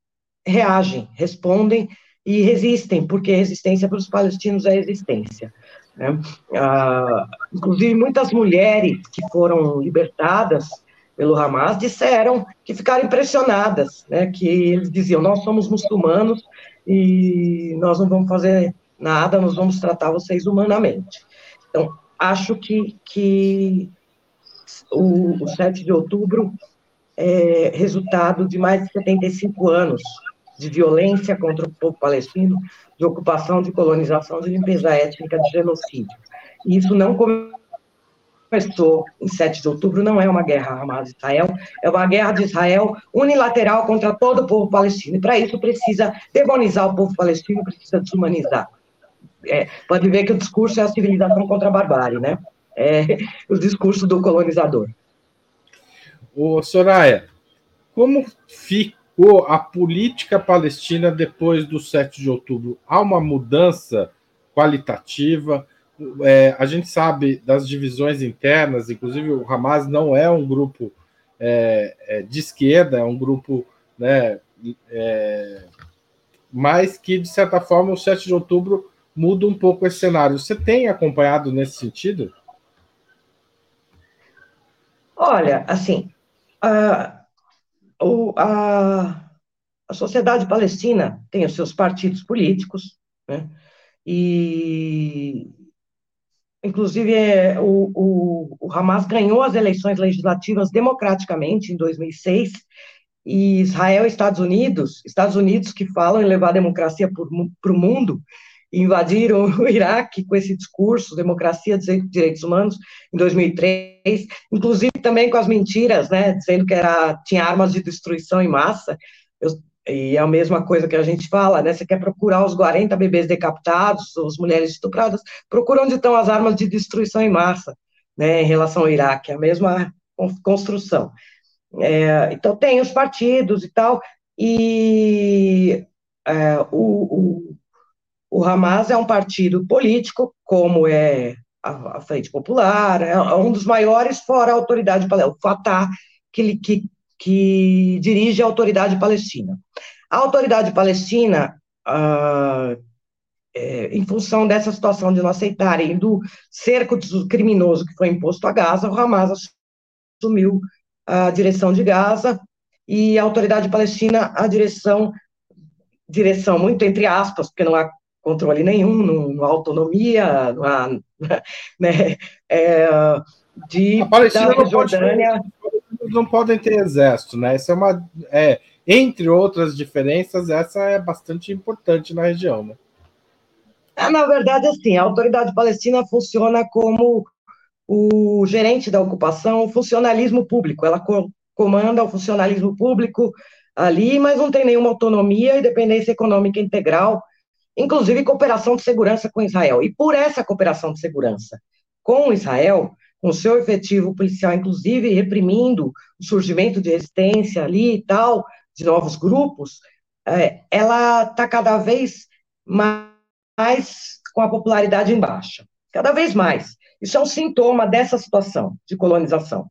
[SPEAKER 2] reagem, respondem e resistem, porque resistência para os palestinos é existência. Né? Ah, inclusive, muitas mulheres que foram libertadas pelo Hamas disseram que ficaram impressionadas, né? que eles diziam: Nós somos muçulmanos e nós não vamos fazer nada, nós vamos tratar vocês humanamente. Então, acho que, que o, o 7 de outubro é resultado de mais de 75 anos de violência contra o povo palestino, de ocupação, de colonização, de limpeza étnica, de genocídio. E isso não começou em 7 de outubro, não é uma guerra Hamas-Israel, é uma guerra de Israel unilateral contra todo o povo palestino. E para isso precisa demonizar o povo palestino, precisa desumanizar. É, pode ver que o discurso é a civilização contra a barbárie, né? É o discurso do colonizador.
[SPEAKER 1] Ô, Soraya, como ficou a política palestina depois do 7 de outubro? Há uma mudança qualitativa? É, a gente sabe das divisões internas, inclusive o Hamas não é um grupo é, é, de esquerda, é um grupo, né, é, mas que, de certa forma, o 7 de outubro muda um pouco esse cenário. Você tem acompanhado nesse sentido?
[SPEAKER 2] Olha, assim, uh, o, a, a sociedade palestina tem os seus partidos políticos, né? E inclusive é, o, o, o Hamas ganhou as eleições legislativas democraticamente em 2006, e Israel e Estados Unidos, Estados Unidos que falam em levar a democracia para o mundo, invadiram o Iraque com esse discurso, democracia, direitos humanos, em 2003, inclusive também com as mentiras, né, dizendo que era, tinha armas de destruição em massa, Eu, e é a mesma coisa que a gente fala, né, você quer procurar os 40 bebês decapitados, as mulheres estupradas, procura onde estão as armas de destruição em massa, né, em relação ao Iraque, é a mesma construção. É, então, tem os partidos e tal, e é, o, o o Hamas é um partido político, como é a, a Frente Popular, é um dos maiores fora a autoridade o Fatah, que, que, que dirige a autoridade palestina. A autoridade palestina, ah, é, em função dessa situação de não aceitarem do cerco criminoso que foi imposto a Gaza, o Hamas assumiu a direção de Gaza e a autoridade palestina a direção direção muito entre aspas, porque não há controle nenhum, não, há autonomia, não há, né, é, de,
[SPEAKER 1] a Palestina da não Jordânia... Pode, não podem ter exército, né? Essa é uma, é, entre outras diferenças, essa é bastante importante na região, né?
[SPEAKER 2] É, na verdade, assim, a autoridade palestina funciona como o gerente da ocupação, o funcionalismo público. Ela co comanda o funcionalismo público ali, mas não tem nenhuma autonomia e dependência econômica integral inclusive cooperação de segurança com Israel. E por essa cooperação de segurança com Israel, com seu efetivo policial, inclusive reprimindo o surgimento de resistência ali e tal, de novos grupos, é, ela está cada vez mais com a popularidade em baixa. Cada vez mais. Isso é um sintoma dessa situação de colonização.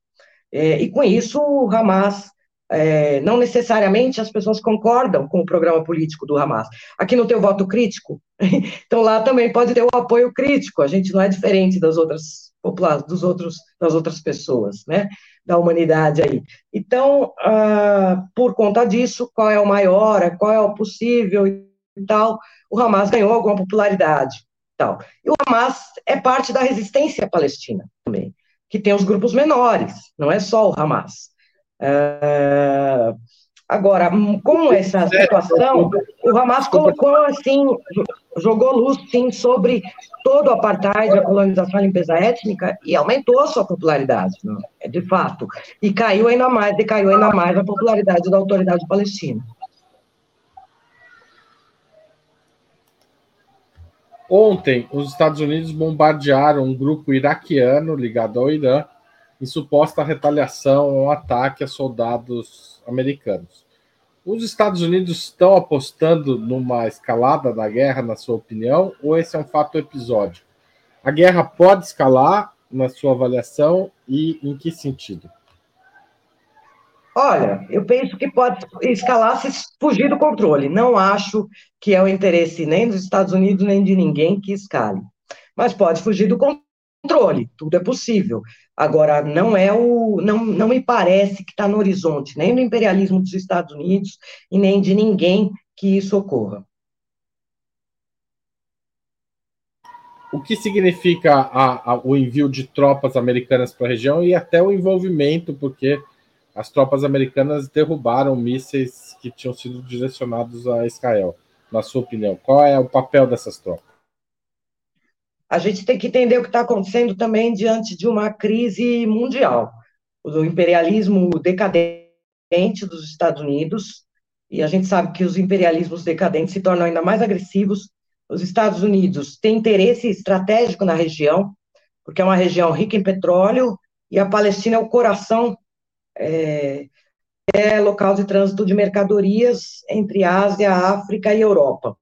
[SPEAKER 2] É, e com isso, o Hamas é, não necessariamente as pessoas concordam com o programa político do Hamas. Aqui não tem o voto crítico, então lá também pode ter o apoio crítico. A gente não é diferente das outras populações, dos outros, das outras pessoas, né, da humanidade aí. Então, ah, por conta disso, qual é o maior, qual é o possível e tal, o Hamas ganhou alguma popularidade, tal. E o Hamas é parte da resistência palestina também, que tem os grupos menores, não é só o Hamas. Uh, agora, com essa situação, o Hamas colocou assim, jogou luz sim sobre todo o apartheid, a colonização, a limpeza étnica e aumentou a sua popularidade, é de fato. E caiu ainda mais, decaiu ainda mais a popularidade da autoridade palestina.
[SPEAKER 1] Ontem, os Estados Unidos bombardearam um grupo iraquiano ligado ao Irã em suposta retaliação ou ataque a soldados americanos. Os Estados Unidos estão apostando numa escalada da guerra, na sua opinião, ou esse é um fato episódico? A guerra pode escalar, na sua avaliação, e em que sentido?
[SPEAKER 2] Olha, eu penso que pode escalar se fugir do controle. Não acho que é o interesse nem dos Estados Unidos nem de ninguém que escale. Mas pode fugir do controle, tudo é possível. Agora, não é o. Não, não me parece que está no horizonte, nem do imperialismo dos Estados Unidos e nem de ninguém que isso ocorra.
[SPEAKER 1] O que significa a, a, o envio de tropas americanas para a região e até o envolvimento, porque as tropas americanas derrubaram mísseis que tinham sido direcionados a Israel, na sua opinião? Qual é o papel dessas tropas?
[SPEAKER 2] A gente tem que entender o que está acontecendo também diante de uma crise mundial. O imperialismo decadente dos Estados Unidos, e a gente sabe que os imperialismos decadentes se tornam ainda mais agressivos. Os Estados Unidos têm interesse estratégico na região, porque é uma região rica em petróleo, e a Palestina é o coração, é, é local de trânsito de mercadorias entre Ásia, África e Europa.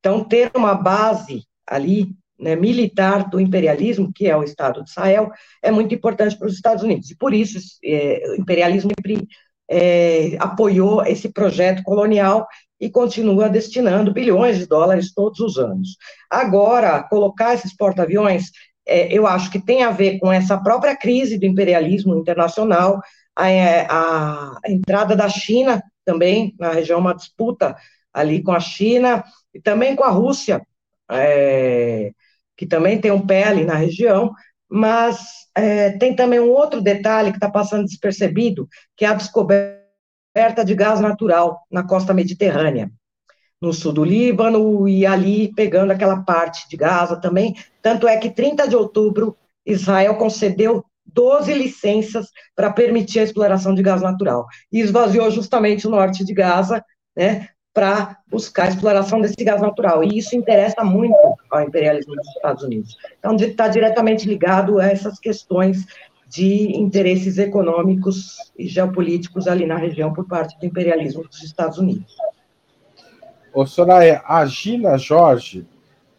[SPEAKER 2] Então, ter uma base ali né, militar do imperialismo, que é o Estado de Israel, é muito importante para os Estados Unidos. E por isso é, o imperialismo sempre é, apoiou esse projeto colonial e continua destinando bilhões de dólares todos os anos. Agora, colocar esses porta-aviões, é, eu acho que tem a ver com essa própria crise do imperialismo internacional, a, é, a, entrada da China também na região, uma disputa ali com a China e também com a Rússia. É, que também tem um pé ali na região, mas é, tem também um outro detalhe que está passando despercebido, que é a descoberta de gás natural na costa mediterrânea, no sul do Líbano e ali pegando aquela parte de Gaza também. Tanto é que 30 de outubro, Israel concedeu 12 licenças para permitir a exploração de gás natural. E esvaziou justamente o norte de Gaza, né, para buscar a exploração desse gás natural. E isso interessa muito ao imperialismo dos Estados Unidos. Então, está diretamente ligado a essas questões de interesses econômicos e geopolíticos ali na região por parte do imperialismo dos Estados Unidos.
[SPEAKER 1] Ô, Soraya, a Gina Jorge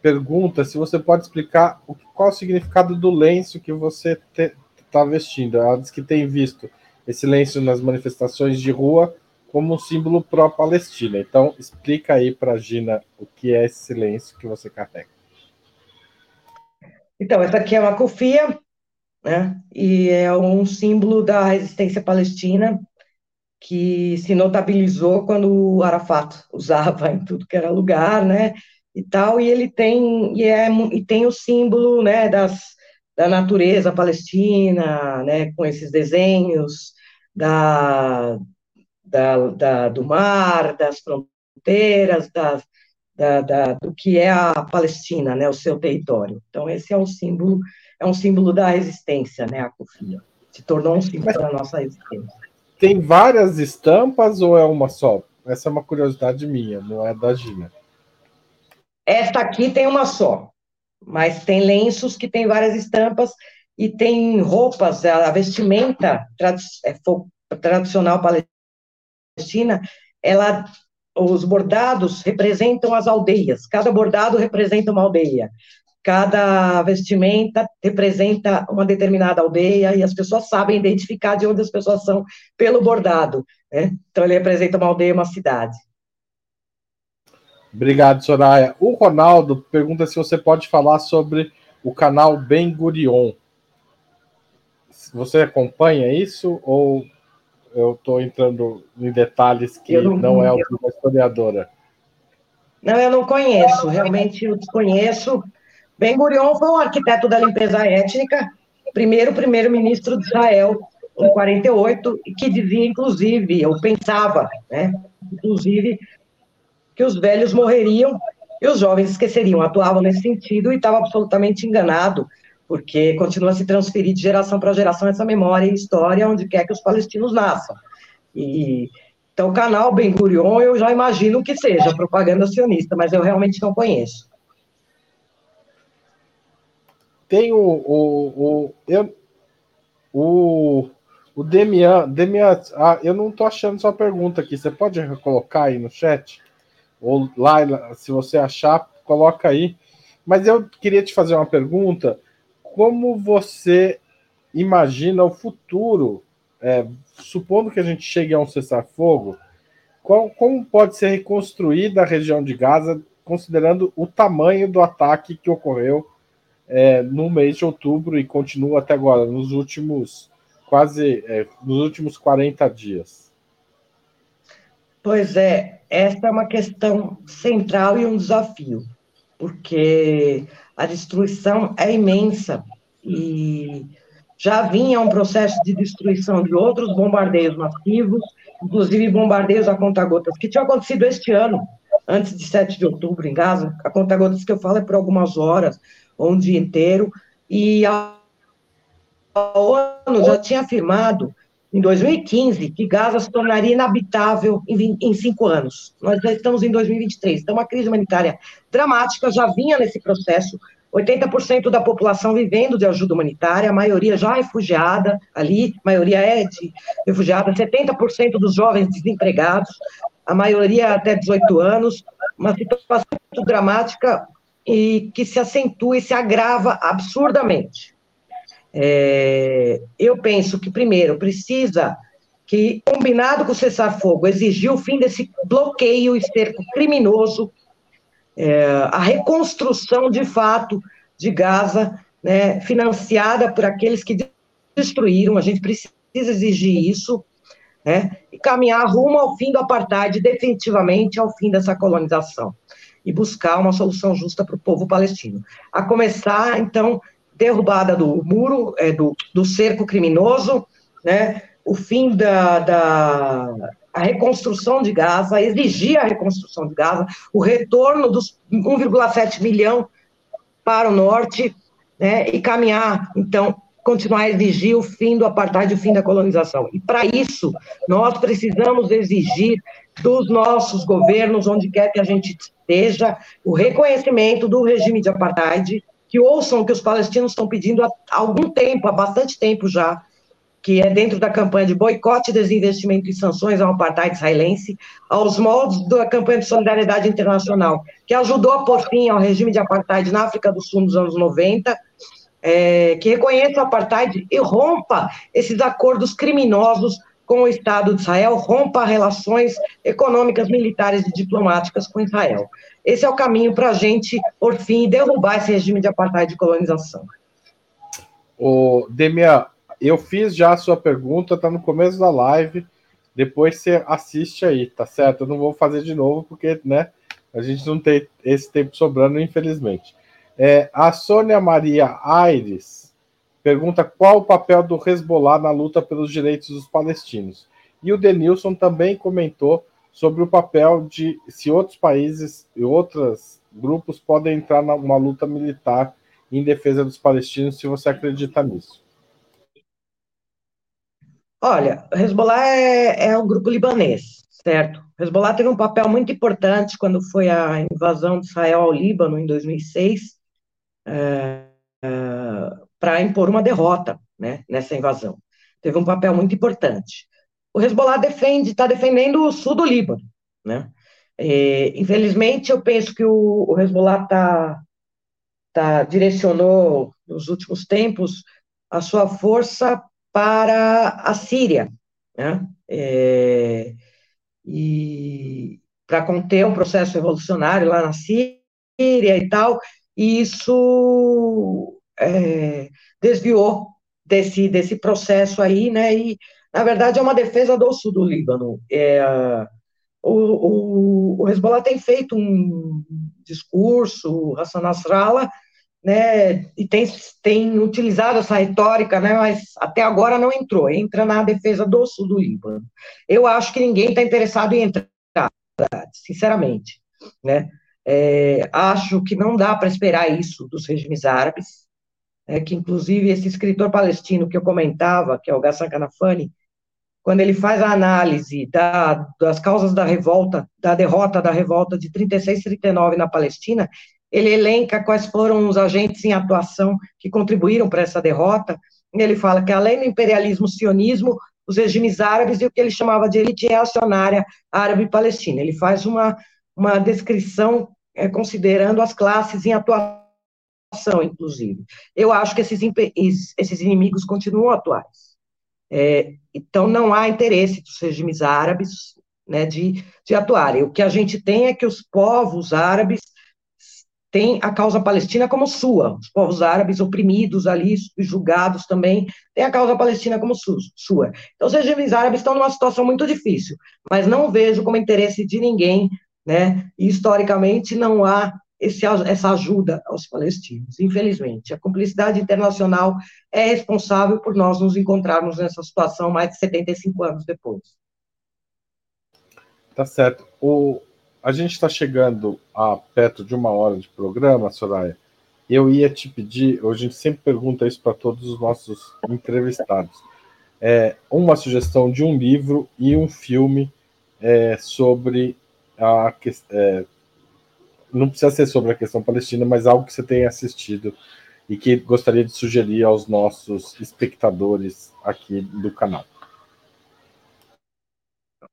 [SPEAKER 1] pergunta se você pode explicar o, qual o significado do lenço que você está vestindo. Ela diz que tem visto esse lenço nas manifestações de rua como um símbolo pró-Palestina. Então, explica aí para a Gina o que é esse silêncio que você carrega.
[SPEAKER 2] Então, essa aqui é uma cofia, né? E é um símbolo da resistência palestina que se notabilizou quando o Arafat usava em tudo que era lugar, né? E tal, e ele tem e é e tem o símbolo, né, das da natureza palestina, né, com esses desenhos da da, da, do mar, das fronteiras, das, da, da, do que é a Palestina, né, o seu território. Então esse é um símbolo, é um símbolo da resistência, né, a cofia. Se tornou um símbolo da nossa resistência.
[SPEAKER 1] Tem várias estampas ou é uma só? Essa é uma curiosidade minha, não é da Gina.
[SPEAKER 2] Esta aqui tem uma só, mas tem lenços que tem várias estampas e tem roupas, a vestimenta trad é, tradicional palestina Palestina, ela, os bordados representam as aldeias, cada bordado representa uma aldeia, cada vestimenta representa uma determinada aldeia, e as pessoas sabem identificar de onde as pessoas são pelo bordado, né? Então, ele representa uma aldeia, uma cidade.
[SPEAKER 1] Obrigado, Soraya. O Ronaldo pergunta se você pode falar sobre o canal Ben Gurion. Você acompanha isso ou eu estou entrando em detalhes que não, não, é o da historiadora.
[SPEAKER 2] Não, eu não conheço, realmente eu desconheço. Ben Gurion foi um arquiteto da limpeza étnica, primeiro primeiro-ministro de Israel, em 48, e que dizia, inclusive, ou pensava, né, inclusive, que os velhos morreriam e os jovens esqueceriam, atuavam nesse sentido e estava absolutamente enganado porque continua a se transferir de geração para geração essa memória e história onde quer que os palestinos nasçam. E, então, o canal Ben Gurion, eu já imagino que seja propaganda sionista, mas eu realmente não conheço.
[SPEAKER 1] Tem o. o, o eu, o, o Demian. Demian ah, eu não estou achando sua pergunta aqui. Você pode colocar aí no chat? Ou lá, se você achar, coloca aí. Mas eu queria te fazer uma pergunta como você imagina o futuro, é, supondo que a gente chegue a um cessar-fogo, como pode ser reconstruída a região de Gaza, considerando o tamanho do ataque que ocorreu é, no mês de outubro e continua até agora, nos últimos quase é, nos últimos 40 dias?
[SPEAKER 2] Pois é, essa é uma questão central e um desafio, porque a destruição é imensa e já vinha um processo de destruição de outros bombardeios massivos, inclusive bombardeios a conta-gotas, que tinham acontecido este ano, antes de 7 de outubro, em Gaza. A conta-gotas que eu falo é por algumas horas, ou um dia inteiro, e a ONU já tinha afirmado, em 2015, que Gaza se tornaria inabitável em, em cinco anos. Nós já estamos em 2023, então uma crise humanitária dramática já vinha nesse processo, 80% da população vivendo de ajuda humanitária, a maioria já refugiada ali, a maioria é de refugiada, 70% dos jovens desempregados, a maioria até 18 anos, uma situação muito dramática e que se acentua e se agrava absurdamente. É, eu penso que, primeiro, precisa que, combinado com o cessar-fogo, exigir o fim desse bloqueio e cerco criminoso é, a reconstrução de fato de Gaza, né, financiada por aqueles que destruíram, a gente precisa exigir isso, né, e caminhar rumo ao fim do apartheid, definitivamente ao fim dessa colonização. e buscar uma solução justa para o povo palestino. A começar, então, derrubada do muro, é, do, do cerco criminoso, né, o fim da, da a reconstrução de Gaza, exigir a reconstrução de Gaza, o retorno dos 1,7 milhão para o norte, né, e caminhar, então, continuar a exigir o fim do apartheid, o fim da colonização. E para isso, nós precisamos exigir dos nossos governos, onde quer que a gente esteja, o reconhecimento do regime de apartheid, que ouçam o que os palestinos estão pedindo há algum tempo, há bastante tempo já, que é dentro da campanha de boicote, desinvestimento e sanções ao apartheid israelense, aos moldes da campanha de solidariedade internacional, que ajudou a pôr fim ao regime de apartheid na África do Sul nos anos 90, é, que reconheça o apartheid e rompa esses acordos criminosos com o Estado de Israel, rompa relações econômicas, militares e diplomáticas com Israel. Esse é o caminho para a gente, por fim, derrubar esse regime de apartheid de colonização.
[SPEAKER 1] O Demia, eu fiz já a sua pergunta, está no começo da live. Depois você assiste aí, tá certo? Eu não vou fazer de novo, porque né, a gente não tem esse tempo sobrando, infelizmente. É, a Sônia Maria Aires pergunta qual o papel do Hezbollah na luta pelos direitos dos palestinos. E o Denilson também comentou sobre o papel de se outros países e outros grupos podem entrar numa luta militar em defesa dos palestinos, se você acredita nisso.
[SPEAKER 2] Olha, Hezbollah é, é um grupo libanês, certo? Hezbollah teve um papel muito importante quando foi a invasão de Israel ao Líbano em 2006, é, é, para impor uma derrota né, nessa invasão. Teve um papel muito importante. O Hezbollah defende, está defendendo o sul do Líbano, né? É, infelizmente, eu penso que o, o Hezbollah tá, tá, direcionou nos últimos tempos a sua força para a Síria, né? É, e para conter um processo revolucionário lá na Síria e tal, e isso é, desviou desse, desse processo aí, né, e, na verdade, é uma defesa do sul do Líbano. É, o, o, o Hezbollah tem feito um discurso, Hassan Nasrallah, né, e tem, tem utilizado essa retórica, né, mas até agora não entrou, entra na defesa do sul do Líbano. Eu acho que ninguém está interessado em entrar, sinceramente, né, é, acho que não dá para esperar isso dos regimes árabes, é, que inclusive esse escritor palestino que eu comentava, que é o Ghassan Kanafani, quando ele faz a análise da, das causas da revolta, da derrota da revolta de 36 e 39 na Palestina, ele elenca quais foram os agentes em atuação que contribuíram para essa derrota, ele fala que além do imperialismo sionismo, os regimes árabes e o que ele chamava de elite reacionária árabe-palestina. Ele faz uma, uma descrição é, considerando as classes em atuação, inclusive. Eu acho que esses, esses inimigos continuam atuais. É, então, não há interesse dos regimes árabes né, de, de atuarem. O que a gente tem é que os povos árabes têm a causa palestina como sua. Os povos árabes oprimidos ali, julgados também, têm a causa palestina como sua. Então, os regimes árabes estão numa situação muito difícil, mas não vejo como interesse de ninguém né? E, historicamente, não há esse, essa ajuda aos palestinos, infelizmente. A cumplicidade internacional é responsável por nós nos encontrarmos nessa situação mais de 75 anos depois.
[SPEAKER 1] Tá certo. O, a gente está chegando a perto de uma hora de programa, Soraya. Eu ia te pedir, a gente sempre pergunta isso para todos os nossos entrevistados, é, uma sugestão de um livro e um filme é, sobre a é, não precisa ser sobre a questão palestina, mas algo que você tenha assistido e que gostaria de sugerir aos nossos espectadores aqui do canal.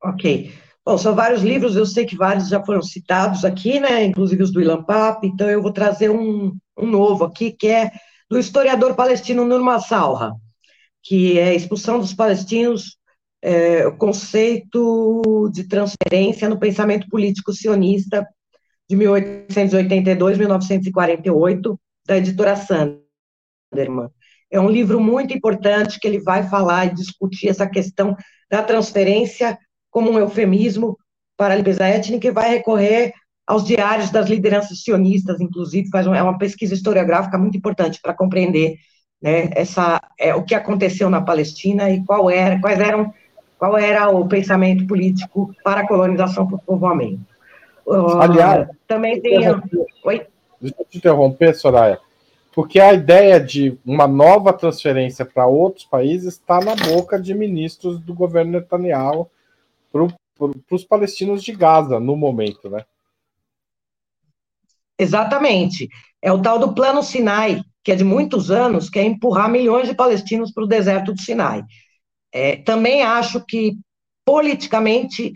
[SPEAKER 2] Ok. Bom, são vários livros, eu sei que vários já foram citados aqui, né, inclusive os do Ilan Pape, então eu vou trazer um, um novo aqui, que é do historiador palestino Nur Salha, que é expulsão dos palestinos é, o conceito de transferência no pensamento político sionista de 1882-1948, da editora Sanderman. É um livro muito importante que ele vai falar e discutir essa questão da transferência como um eufemismo para a limpeza étnica e vai recorrer aos diários das lideranças sionistas, inclusive, faz uma, é uma pesquisa historiográfica muito importante para compreender né, essa, é, o que aconteceu na Palestina e qual era, quais eram, qual era o pensamento político para a colonização o povoamento.
[SPEAKER 1] Uh, Aliás,
[SPEAKER 2] também tem.
[SPEAKER 1] Oi? Deixa eu te interromper, Soraya, porque a ideia de uma nova transferência para outros países está na boca de ministros do governo Netanyahu para os palestinos de Gaza no momento, né?
[SPEAKER 2] Exatamente. É o tal do Plano Sinai, que é de muitos anos, que é empurrar milhões de palestinos para o deserto do Sinai. É, também acho que, politicamente,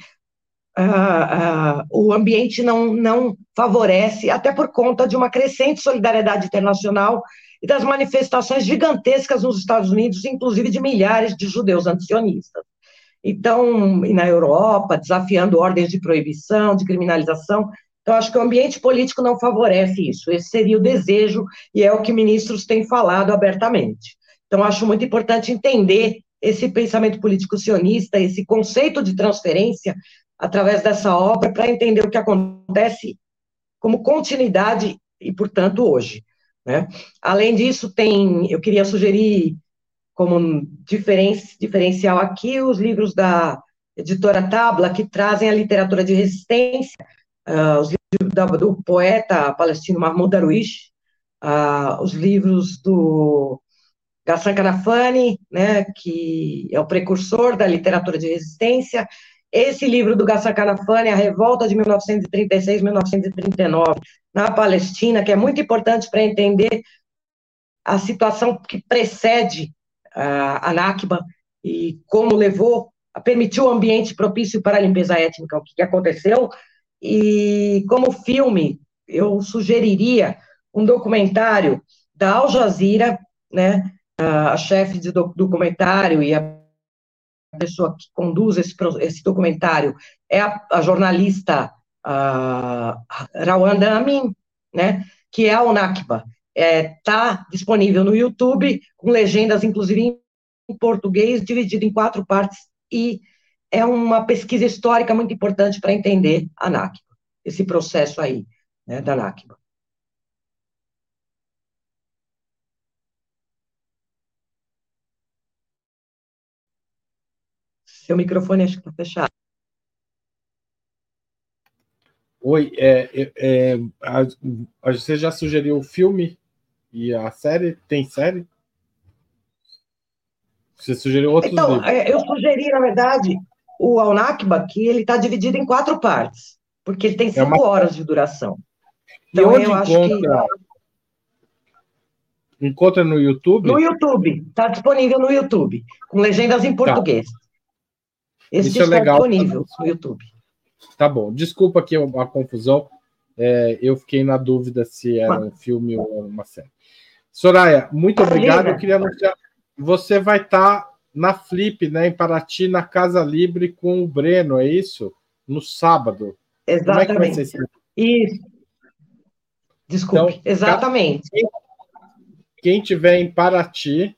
[SPEAKER 2] uh, uh, o ambiente não, não favorece, até por conta de uma crescente solidariedade internacional e das manifestações gigantescas nos Estados Unidos, inclusive de milhares de judeus antisionistas. Então, e na Europa, desafiando ordens de proibição, de criminalização, então, acho que o ambiente político não favorece isso. Esse seria o desejo, e é o que ministros têm falado abertamente. Então, acho muito importante entender esse pensamento político sionista, esse conceito de transferência, através dessa obra, para entender o que acontece como continuidade e, portanto, hoje. Né? Além disso, tem, eu queria sugerir como diferencial aqui os livros da editora Tabla, que trazem a literatura de resistência, uh, os livros do poeta palestino Mahmoud Darwish, uh, os livros do Gassan Kanafani, né, que é o precursor da literatura de resistência, esse livro do Gassan Kanafani, A Revolta de 1936-1939, na Palestina, que é muito importante para entender a situação que precede a Nakba e como levou, permitiu o um ambiente propício para a limpeza étnica, o que, aconteceu, e como filme, eu sugeriria um documentário da Al Jazeera, né, a chefe de documentário e a pessoa que conduz esse, esse documentário é a, a jornalista uh, Rawanda Amin, né, que é o Nakba. Está é, tá disponível no YouTube, com legendas, inclusive em português, dividido em quatro partes, e é uma pesquisa histórica muito importante para entender a Nakba, esse processo aí né, da Nakba. Seu microfone acho que está fechado.
[SPEAKER 1] Oi, é, é, é a, a, você já sugeriu o filme e a série? Tem série? Você sugeriu outros
[SPEAKER 2] então,
[SPEAKER 1] livros?
[SPEAKER 2] É, eu sugeri, na verdade, o Al-Nakba, que ele está dividido em quatro partes, porque ele tem cinco é uma... horas de duração.
[SPEAKER 1] Então, e eu encontra? Que... Encontra no YouTube?
[SPEAKER 2] No YouTube, está disponível no YouTube, com legendas em tá. português. Tá. Esse
[SPEAKER 1] Isso é legal.
[SPEAKER 2] disponível no YouTube.
[SPEAKER 1] Tá bom. Desculpa aqui a confusão. É, eu fiquei na dúvida se era um filme ou uma série. Soraya, muito obrigado. Eu queria anunciar. Você vai estar tá na Flip, né, em Paraty, na Casa Livre com o Breno, é isso? No sábado.
[SPEAKER 2] Exatamente. Como é que vai ser isso? Desculpe, então, exatamente.
[SPEAKER 1] Quem, quem tiver em Paraty,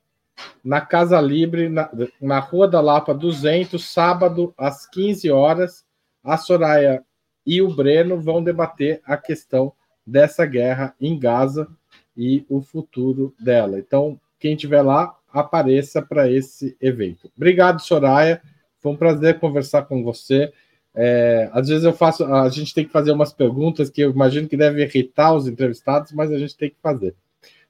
[SPEAKER 1] na Casa Livre, na, na Rua da Lapa 200, sábado, às 15 horas, a Soraya e o Breno vão debater a questão dessa guerra em Gaza e o futuro dela. Então, quem estiver lá, apareça para esse evento. Obrigado, Soraya. Foi um prazer conversar com você. É, às vezes eu faço, a gente tem que fazer umas perguntas que eu imagino que devem irritar os entrevistados, mas a gente tem que fazer.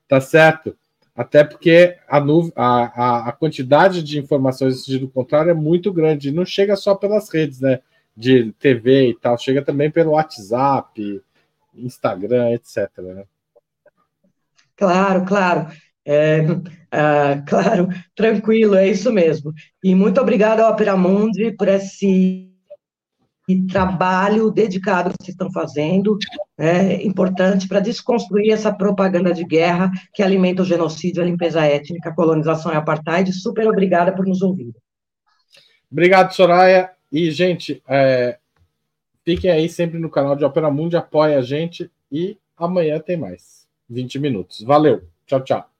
[SPEAKER 1] Tá certo? Até porque a, a, a quantidade de informações do contrário é muito grande. Não chega só pelas redes, né? De TV e tal, chega também pelo WhatsApp, Instagram, etc. Né?
[SPEAKER 2] Claro, claro. É, ah, claro, tranquilo, é isso mesmo. E muito obrigada ao Operamundi por esse trabalho dedicado que vocês estão fazendo, é importante para desconstruir essa propaganda de guerra que alimenta o genocídio, a limpeza étnica, a colonização e apartheid. Super obrigada por nos ouvir.
[SPEAKER 1] Obrigado, Soraya. E, gente, é, fiquem aí sempre no canal de Opera Mundi, apoia a gente e amanhã tem mais 20 minutos. Valeu, tchau, tchau.